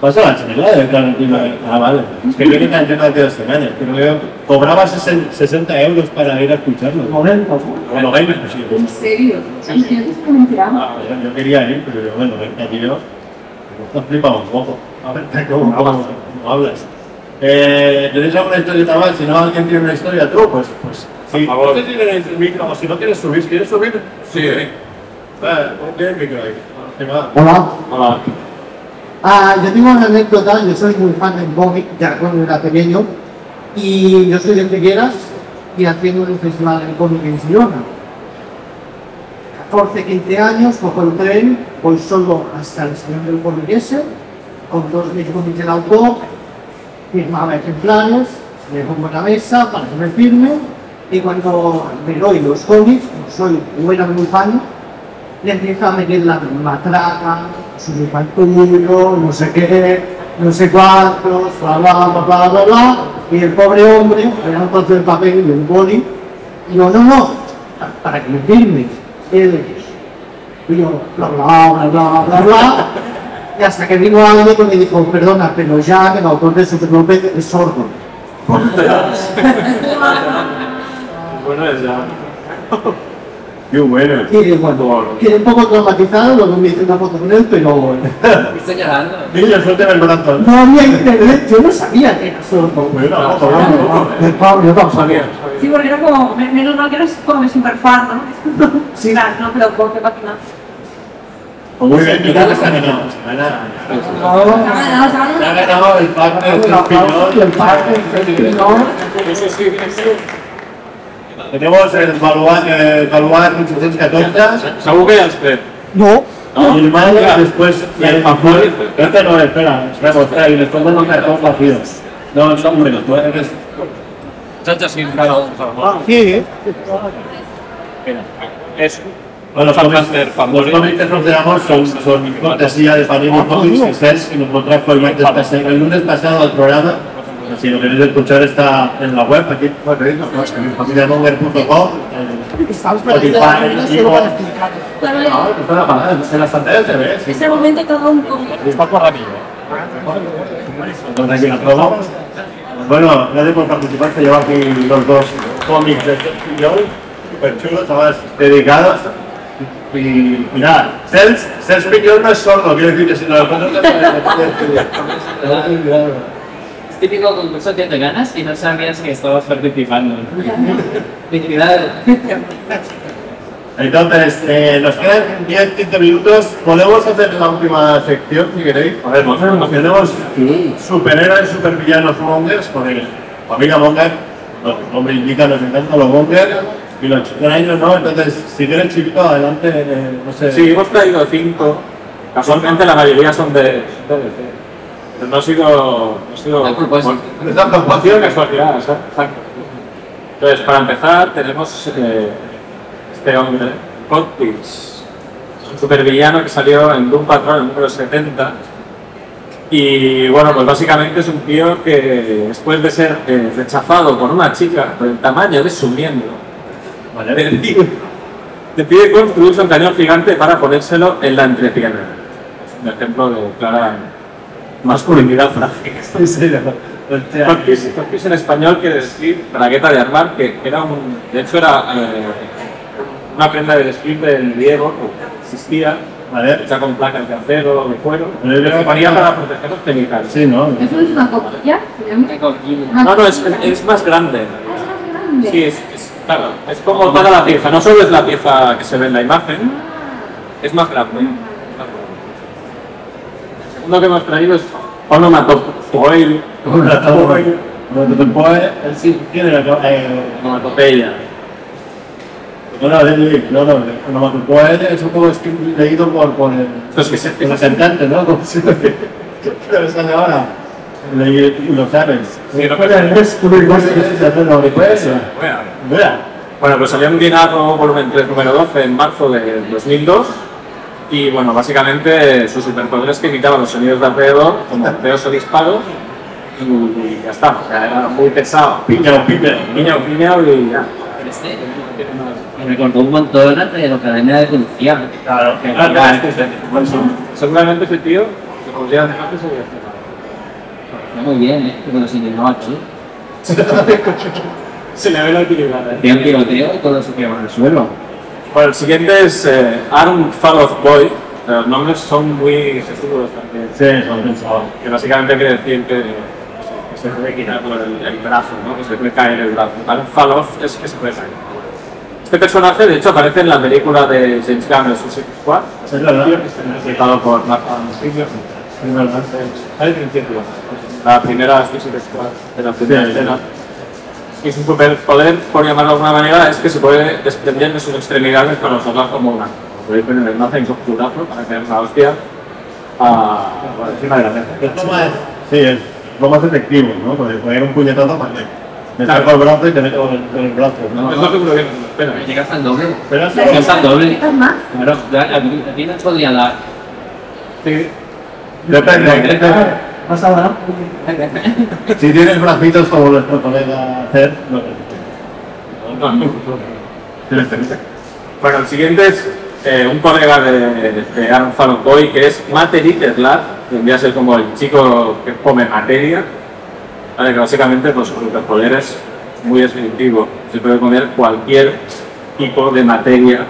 Pasa la charla de Tarantino. Ah, vale. Es que yo que Tarantino hace dos semanas. Pero yo cobraba 60 euros para ir a escucharlo. 90, ¿no? Bueno, 20 inclusive. ¿En serio? ¿Entiendes que me? Ah, yo, yo quería ir, pero yo, bueno, 20 tío. Nos flipamos un poco. A ver, ¿cómo, cómo, Eh, ¿Tenéis alguna historieta más? Si no, alguien tiene una historia, tú, pues, pues, sí. Por favor. Tenéis el micro, si no quieres subir, ¿quieres subir? Sí. Ah, ponte el micro ahí. Ahí va. Hola. Hola. Ah, yo tengo una anécdota, yo soy muy fan del cómic, ya cuando era pequeño, y yo soy de Figueras y haciendo un festival de cómic en Girona. 14, 15 años, cojo el tren, voy solo hasta el Señor del Cómic ese, con dos mis cómics en autor, firmaba ejemplares, en la mesa para que me firme, y cuando me doy los cómics, como soy muy muy fan, le empieza a meter la matraca, al tuyo, no sé qué, no sé cuántos, bla bla bla bla bla bla, y el pobre hombre da un trozo de papel y un boli, y yo, no, no, pa- para que me firmes, él, y yo, bla bla bla bla bla bla, y hasta que vino alguien que me dijo, perdona, pero ya el autor de Super López es sordo. Bueno, es ya. Qué bueno. Y bueno, quedé un poco traumatizado, luego me hice una foto con él, pero Estoy llorando. Niño, suéltame el brazo. no había internet, yo no sabía que era sordo. Bueno, vamos a Yo tampoco Sabía. Sí, porque era como, me- menos mal que eres como super fan, ¿no? Sí. Claro, no, pero ¿por qué página? Muy bien, que ganado. No, se ha ganado el pack de el sí. Tenemos el Baluar, eh, Baluar 814. Segur que ja els té. No, Y el mal, después Y el papel. Este no, espera, espera, espera, los cartones vacíos. No, no, hombre, tú eres. Saps així cada un. sí, Mira, és Bueno, los Fan cómics, los cómics que nos damos son, son cortesía de Panini Comics y Cells que nos lo trajo el, martes pasado- el lunes pasado al programa. Si lo queréis escuchar está en la web, aquí, familiamonger.com. estaba Spotify, la la en las pantallas se ve. Ese momento cada un cómic. La. Bueno, gracias por participar, se lleva aquí los dos cómics de Joe, súper chulos, además dedicados. Y, y nada, Cells, Cells Piñón no es sordo, quiero decir que si no lo pones Es típico concurso que te ganas y no sabías que estabas participando. Entonces, eh, nos quedan 10-15 minutos. Podemos hacer la última sección si queréis. Podemos. Tenemos superhéroes, supervillanos mongers, porque familia monger, los hombres indican, nos encantan los mongers y los extraños, ¿no? Entonces, si quieres, chiquito, adelante, eh, no sé. Sí, hemos traído cinco. Casualmente la mayoría son de. Pero no ha sido. No ha sido propósito. Esa Ha sido preocupación casualidad, exacto. Entonces, para empezar, tenemos eh, este hombre, Cockpits, un supervillano que salió en Doom Patrol, el número 70. Y bueno, pues básicamente es un tío que después de ser eh, rechazado por una chica por el tamaño de su miembro, Vale. le pide, le pide construirse un cañón gigante para ponérselo en la entrepierna. Es un ejemplo de clara masculinidad frágil. Sí, sí, cockpit en español quiere decir bragueta de armar, que era un, de hecho era eh, una prenda de vestir del griego que existía, Vale. hecha con placas de acero, de cuero, que se ponía para proteger los genitales. Sí, ¿no? Eso es una coquino. No, no, es, es más grande. Es más grande. Sí, es, es- claro, es como toda la pieza, no solo es la pieza que se ve en la imagen, es más grande. El segundo que hemos traído es te puede, él sí tiene la onomatopeya. No, no, no, no, es un poco leído por, por el, cantante, ¿no? Lo sale ahora. Y lo sabes. Sí, es lo que ser. Bueno, pues salió en Dinarro volumen 3 número 12 en marzo de 2002 y bueno, básicamente su superpoder es que imitaba los sonidos de alrededor como peos o disparos y, y ya está, o sea, era muy pesado. Piñao, piñao. Piñao, piñao y ya. Este me recordó un montón a la Academia de Policía. Claro, Ah, ya, este es el- seguramente ese tío se podría dejar que se hubiera Está muy bien, ¿eh? Con los indios aquí. Se le ve la utilidad. Tiene un tiroteo y todo se quema en el suelo. Bueno, el siguiente es eh, Arm Fall of Boy. Los nombres son muy sesudos también. Sí, son pensados. que básicamente quiere decir que, que se puede quitar por el, el brazo, ¿no? que se puede caer el brazo. ¿vale? Fall off es que se puede caer. Este personaje, de hecho, aparece en la película de James Gunn, Suicide Squad, Es verdad. interpretado por Nathan Fillion. Es verdad. Ahí tiene título. La primera Suicide Squad, de la primera Sí. escena. Y su superpoder, por llamarlo de alguna manera, es que se puede desprender de sus extremidades para usarlas como una. Podéis poner el mazo en costurazo para caer una hostia a, por encima de la mesa. Es lo más, sí, es lo más efectivo, ¿no? Porque poner un puñetazo para que me saco el brazo y te meto con el, brazo, ¿no? Es lo que creo que espera. Llegas al doble. Pero eso- Llegas al doble. ¿Es más? Claro, a mí podría dar. Sí. Depende, depende. Vas a dar. Si tienes bracitos como nuestro colega Cer, no No, no. tienes tenis. Bueno, el siguiente es eh, un colega de, de Aaron Fallon que es Matter Eater Lad, que vendría a ser como el chico que come materia, ¿vale? que básicamente pues, sus superpoderes muy descriptivo. Se puede poner cualquier tipo de materia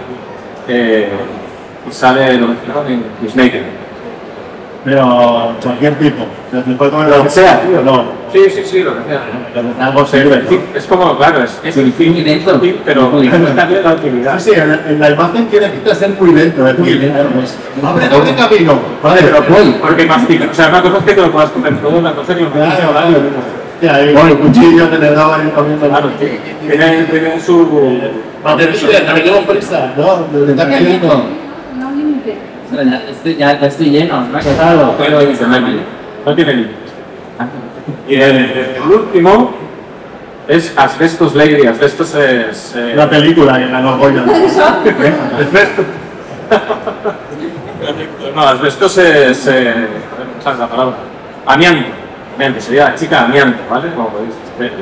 eh, y sale lo que en Peacemaker. Pero cualquier tipo. Comer Lo que sea, tío. No. Sí, sí, sí, lo que sea. Algo sirve. Sí, Es como, claro, es, es Muy sí, pero también la utilidad. Sí, sí, en, en la imagen tiene de ser muy lento. Es decir, abre, abre camino. Vale, pero Voy. Porque mastica. O sea, una cosa es que te lo puedas comer todo, una cosa es que lo puedas claro. Sí, ahí, bueno, cuchillo, tenedor, ahí comiendo. Claro, sí. Tiene, tiene su. prisa, ¿no? Le está cayendo. No ya estoy, ya, estoy lleno, ¿no? Claro. Pero no tiene límites. Y el, el último es Asbestos Lady. Asbestos es. eh, La película que ganó Goya. Asbestos. No, asbestos es. Eh, la palabra. Amianto. Amianto, sería la chica amianto, ¿vale? Como podéis ver.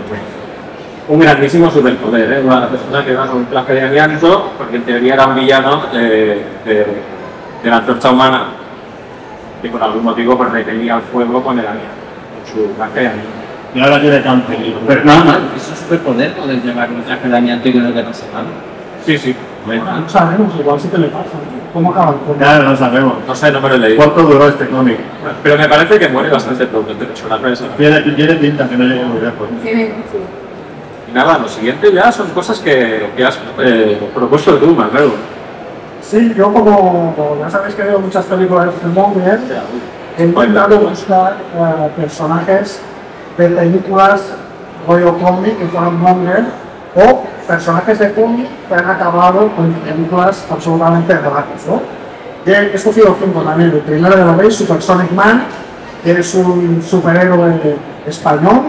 Un grandísimo superpoder, ¿eh? Una persona que va con un traje de amianto, porque en teoría era un villano de, de, de la antorcha humana, que por algún motivo pues, repelía el fuego con el amianto, con su traje de amianto. Y ahora tiene cáncer. Pero no, no, es un superpoder poder llevar un traje de amianto y que no te pase nada. Sí, sí. No sabemos, igual sí que le pasa. ¿Cómo acaban? Claro, no sabemos. No sé, no me lo he leído. ¿Cuánto duró este cómic? Pero me parece que muere bastante pronto este personaje. ese. Tiene, tiene pinta que no llegue muy lejos. Tiene, sí. Y nada, lo siguiente ya son cosas que, que has eh, propuesto tú, Manuel. Sí, yo como ya sabéis que veo muchas películas de Monger, he intentado buscar eh, personajes de películas rollo cómic que fueron Monger o personajes de cómic que han acabado en películas absolutamente relevantes, ¿no? Y he escogido cinco también. El primero ya lo veis, Supersonic Man, que es un superhéroe español,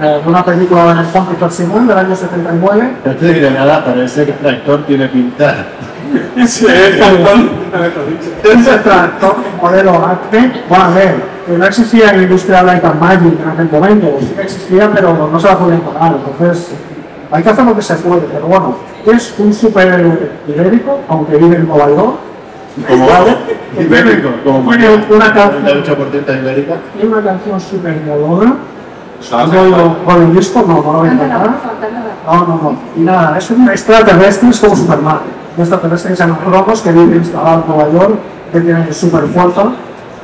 eh, de una película de Juan Peter Simón del año 79. No te diré nada, pero ese tractor tiene pinta. Sí, Ese tractor modelo Acme, bueno, a ver, que no existía en la industria Light and Magic en aquel momento, sí que existía, pero no se la podían pagar, entonces hay que hacer lo que se puede, pero bueno, es un superhéroe ibérico, aunque vive en Nueva York, Como ¿vale? ibérico, como Tiene una canción, 98% ibérica. tiene una canción molona, ¿Sabes? rollo, rollo disco, no, no lo voy a Falta nada, cantar. No, no, no. Y nada, es un extraterrestre, es como Superman. Un extraterrestre que vive instalado en Nueva York, que tiene super fuerza.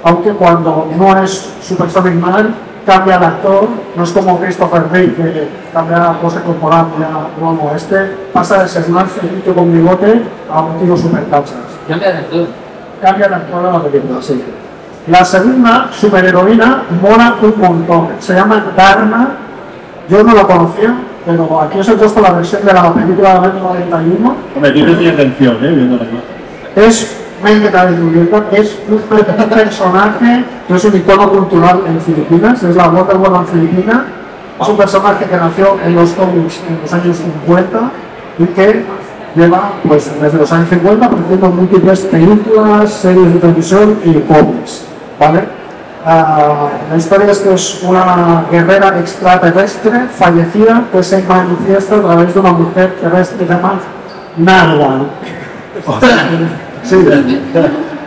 Aunque cuando no es Super Sonic Man, cambia el actor. No es como Christopher Reeve, que cambia la pose corporal. Ya, no, este pasa de ser un angelito con bigote a un tío super cachas. Cambia de actor. Cambia el actor de la película, sí. La segunda superheroína mola un montón. Se llama Dharma. Yo no la conocía, pero aquí os he puesto la versión de la película del año 91. Hombre, tiene mi atención, ¿eh? Viendo la. Es Mente es un personaje que es un icono cultural en Filipinas, es la Wonder Woman filipina. Es un personaje que nació en los cómics en los años 50 y que lleva pues, desde los años 50 produciendo múltiples películas, series de televisión y cómics. ¿vale? Ah, la historia es que es una guerrera extraterrestre fallecida que se manifiesta a través de una mujer terrestre que se llama Narda. Sí,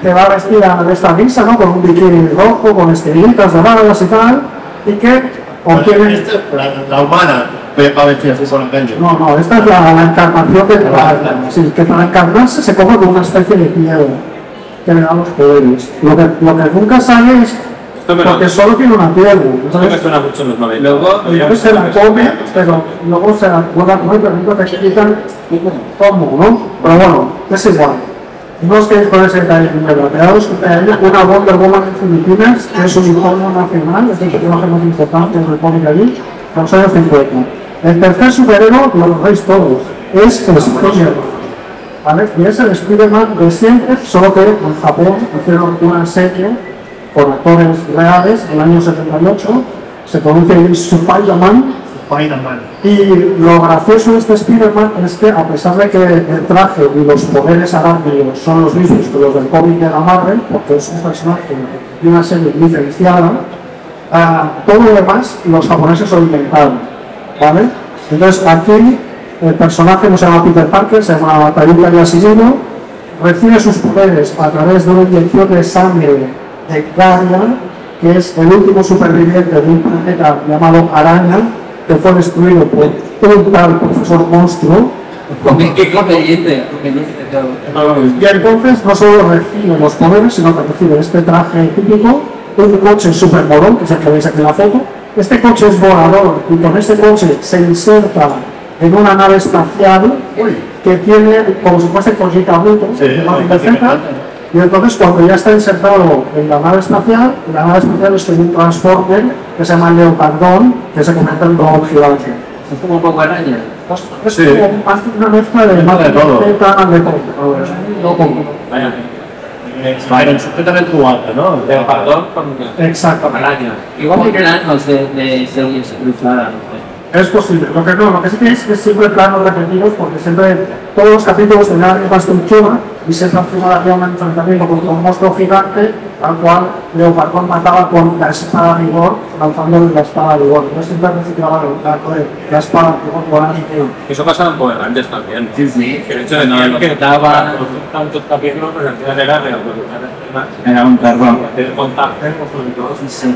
que va vestida de esta misa, ¿no? Con un bikini rojo, con estrellitas doradas y tal, y que obtiene... Esta es la, la humana, va a vestir así con el No, no, esta es la, la encarnación de sí, que para encarnarse se come con una especie de piedra que le da los poderes. Lo que, lo que nunca sale es Porque solo tiene una piedra. Esto me Entonces, suena mucho en los 90. Luego, Después se la come, pero luego se la vuelve a comer, pero nunca te quitan cómo, ¿no? Pero bueno, es igual. No os quedéis con ese detalle primero. Quedaos que hay una Wonder Woman en Filipinas, que es un icono nacional, es el personaje más importante del cómic allí, de los años 50. El tercer superhéroe, lo conocéis todos, es Spider-Man. ¿Vale? Y es el Spider-Man de siempre, solo que en Japón hicieron una serie con actores reales en el año 78, se conoce Spider-Man, y lo gracioso de este Spider-Man es que, a pesar de que el traje y los poderes arácnidos son los mismos que los del cómic de la Marvel, porque es un personaje de una serie licenciada, ah, todo lo demás los japoneses lo inventaron. ¿Vale? Entonces, aquí el personaje no se llama Peter Parker, se llama Tayuka Yashihiro, recibe sus poderes a través de una inyección de sangre de Guardian, que es el último superviviente de un planeta llamado Araña, que fue destruido por un tal profesor monstruo. Qué conveniente, conveniente todo. Y entonces no solo recibe los poderes, sino que recibe este traje típico, un coche super morón, que es el que veis aquí en la foto. Este coche es volador y con este coche se inserta en una nave espacial que tiene como si fuese cosita bruto, Sí, de y entonces cuando ya está insertado en la nave espacial, la nave espacial es un transformer que se llama Leopardón, que se convierte en robot gigante. Es como un poco araña. Es Sí. como una mezcla de, Mezcla de todo. De todo. No como- Vaya. Completamente ¿no? De perdón con Exactamente. araña. Igual que planos de, de no sé. Es posible. Lo que no, lo que sí que es que siempre planos repetidos porque siempre todos los capítulos tenían la misma estructura y final había un enfrentamiento contra un monstruo gigante al cual Leopardón mataba con la espada rigor, lanzando la espada rigor. Entonces siempre reciclaba el arco de la espada rigor con la Eso pasaba en Power Rangers también. Sí, sí. Que de hecho No, decían lo que daba- tantos capítulos, pues al final era encima. Era un. Hacer montajes, todo. Sí.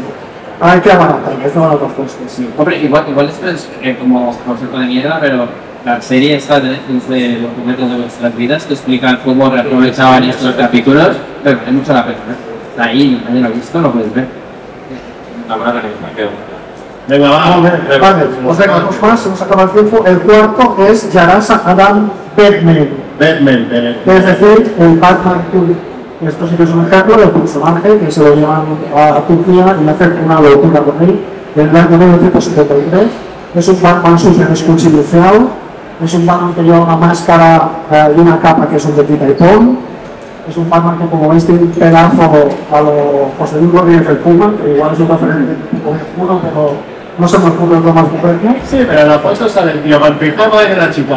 Hay que abaratar, es una de las cosas. Sí. Hombre, igual, igual esto es eh, como concepto de mierda, pero la serie esta de Netflix de documentos de nuestras vidas que explica cómo reaprovechaban estos capítulos, pero vale mucho la pena. ¿eh? Está ahí, nadie lo ha visto, lo puedes ver. La verdad que me quedo. Venga, va. Vale, vale, pues venga, dos más, se nos acaba el tiempo. El cuarto es Yarasa Adam Batman. Batman, Batman. Es decir, el Batman. Esto sí que es un ejemplo del personaje que se lo llevan a Turquía y hacen una locura con él. En el año 1973 es un Batman súper desconsidenciado, es un Batman que lleva una máscara eh, y una capa que son de Tita y Pon. Es un Batman que, como veis, tiene un pedazo a lo José Luis Rodríguez el Puma, que igual es un referente un pero no se me ocurre lo más moderno. Sí, pero en la foto sale el tío con pijama y la chica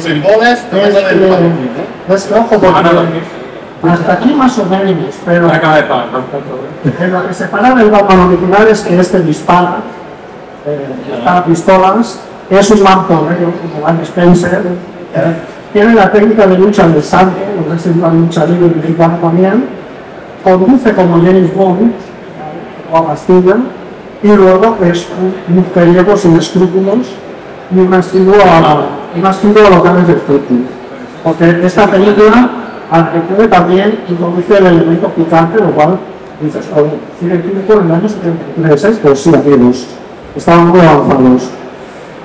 simboles, todo Es, lo del eh, es que, ojo, porque lo hasta aquí más o menos, pero Acaba de pagar, ¿no? En lo que separa del Batman original es que este dispara, eh, dispara pistolas, es un man porrero, como Van Spencer, eh, tiene la técnica de lucha del santo, lo que es la lucha libre mexicana también, conduce como James Bond, o a Bastilla, y luego es un mujeriego sin escrúpulos y a, un asiduo a locales de. Porque esta película, al que también introduce el elemento picante, lo cual dices, oye, cine químico en el año 73, pues sí, amigos, estaban muy avanzados.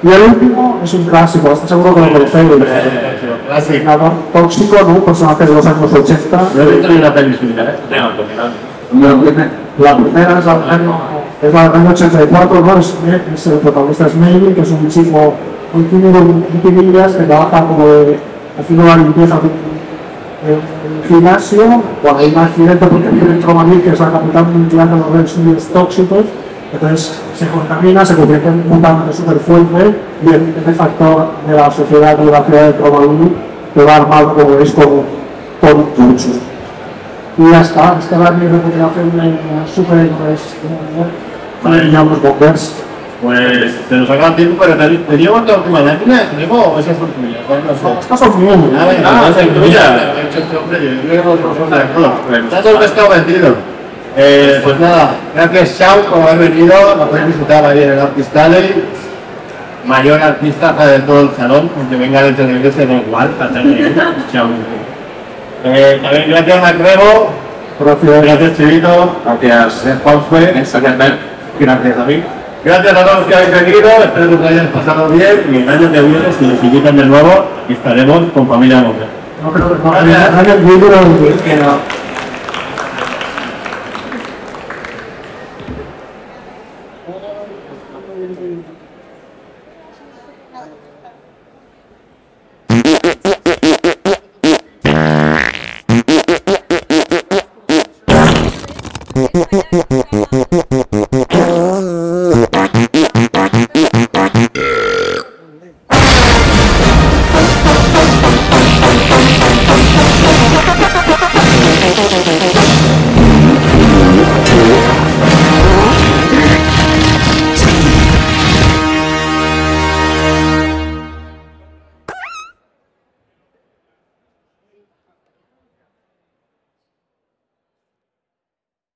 Y el último es un clásico, estoy seguro que lo conocéis. Clásico. Signador tóxico, ¿no? Un personaje de los años 80. No he visto una peli suya, ¿eh? Mirar. La primera es la del año, es la año 84, ¿no? Es, es el protagonista es Maybe, que es un chico muy tímido, muy timidillas, que trabaja como de, haciendo la limpieza un gimnasio. Cuando hay un accidente porque tiene el Tromanil, que es la capital mundial de los residuos tóxicos, entonces se contamina, se convierte en un mundo súper fuerte y es el factor de la sociedad de la ciudad de Tromanil que va armado, como veis, con, con muchos. Y ya está, esta era mi recomendación de superhéroes. Vale, ya los bombers. Pues se nos acaba el tiempo, pero te- teníamos la última lámina, ¿tenemos o esas son tuyas? No. Estas son bien. Ah, venga, Ah, este son. Está todo el pescado vendido. Eh, pues nada, gracias Chao por haber venido, nos podéis visitar ahí en el Artist. Mayor artista de todo el salón, aunque venga dentro de la iglesia, da igual, para tener Chao. Eh, también gracias Macrebo, Gracias. gracias Chivito, Gracias. gracias Juanfe, gracias a mí. Gracias a todos que habéis venido, espero que os hayáis pasado bien y en años de viene, si nos invitan de nuevo, estaremos con familia Gómez. Que que no.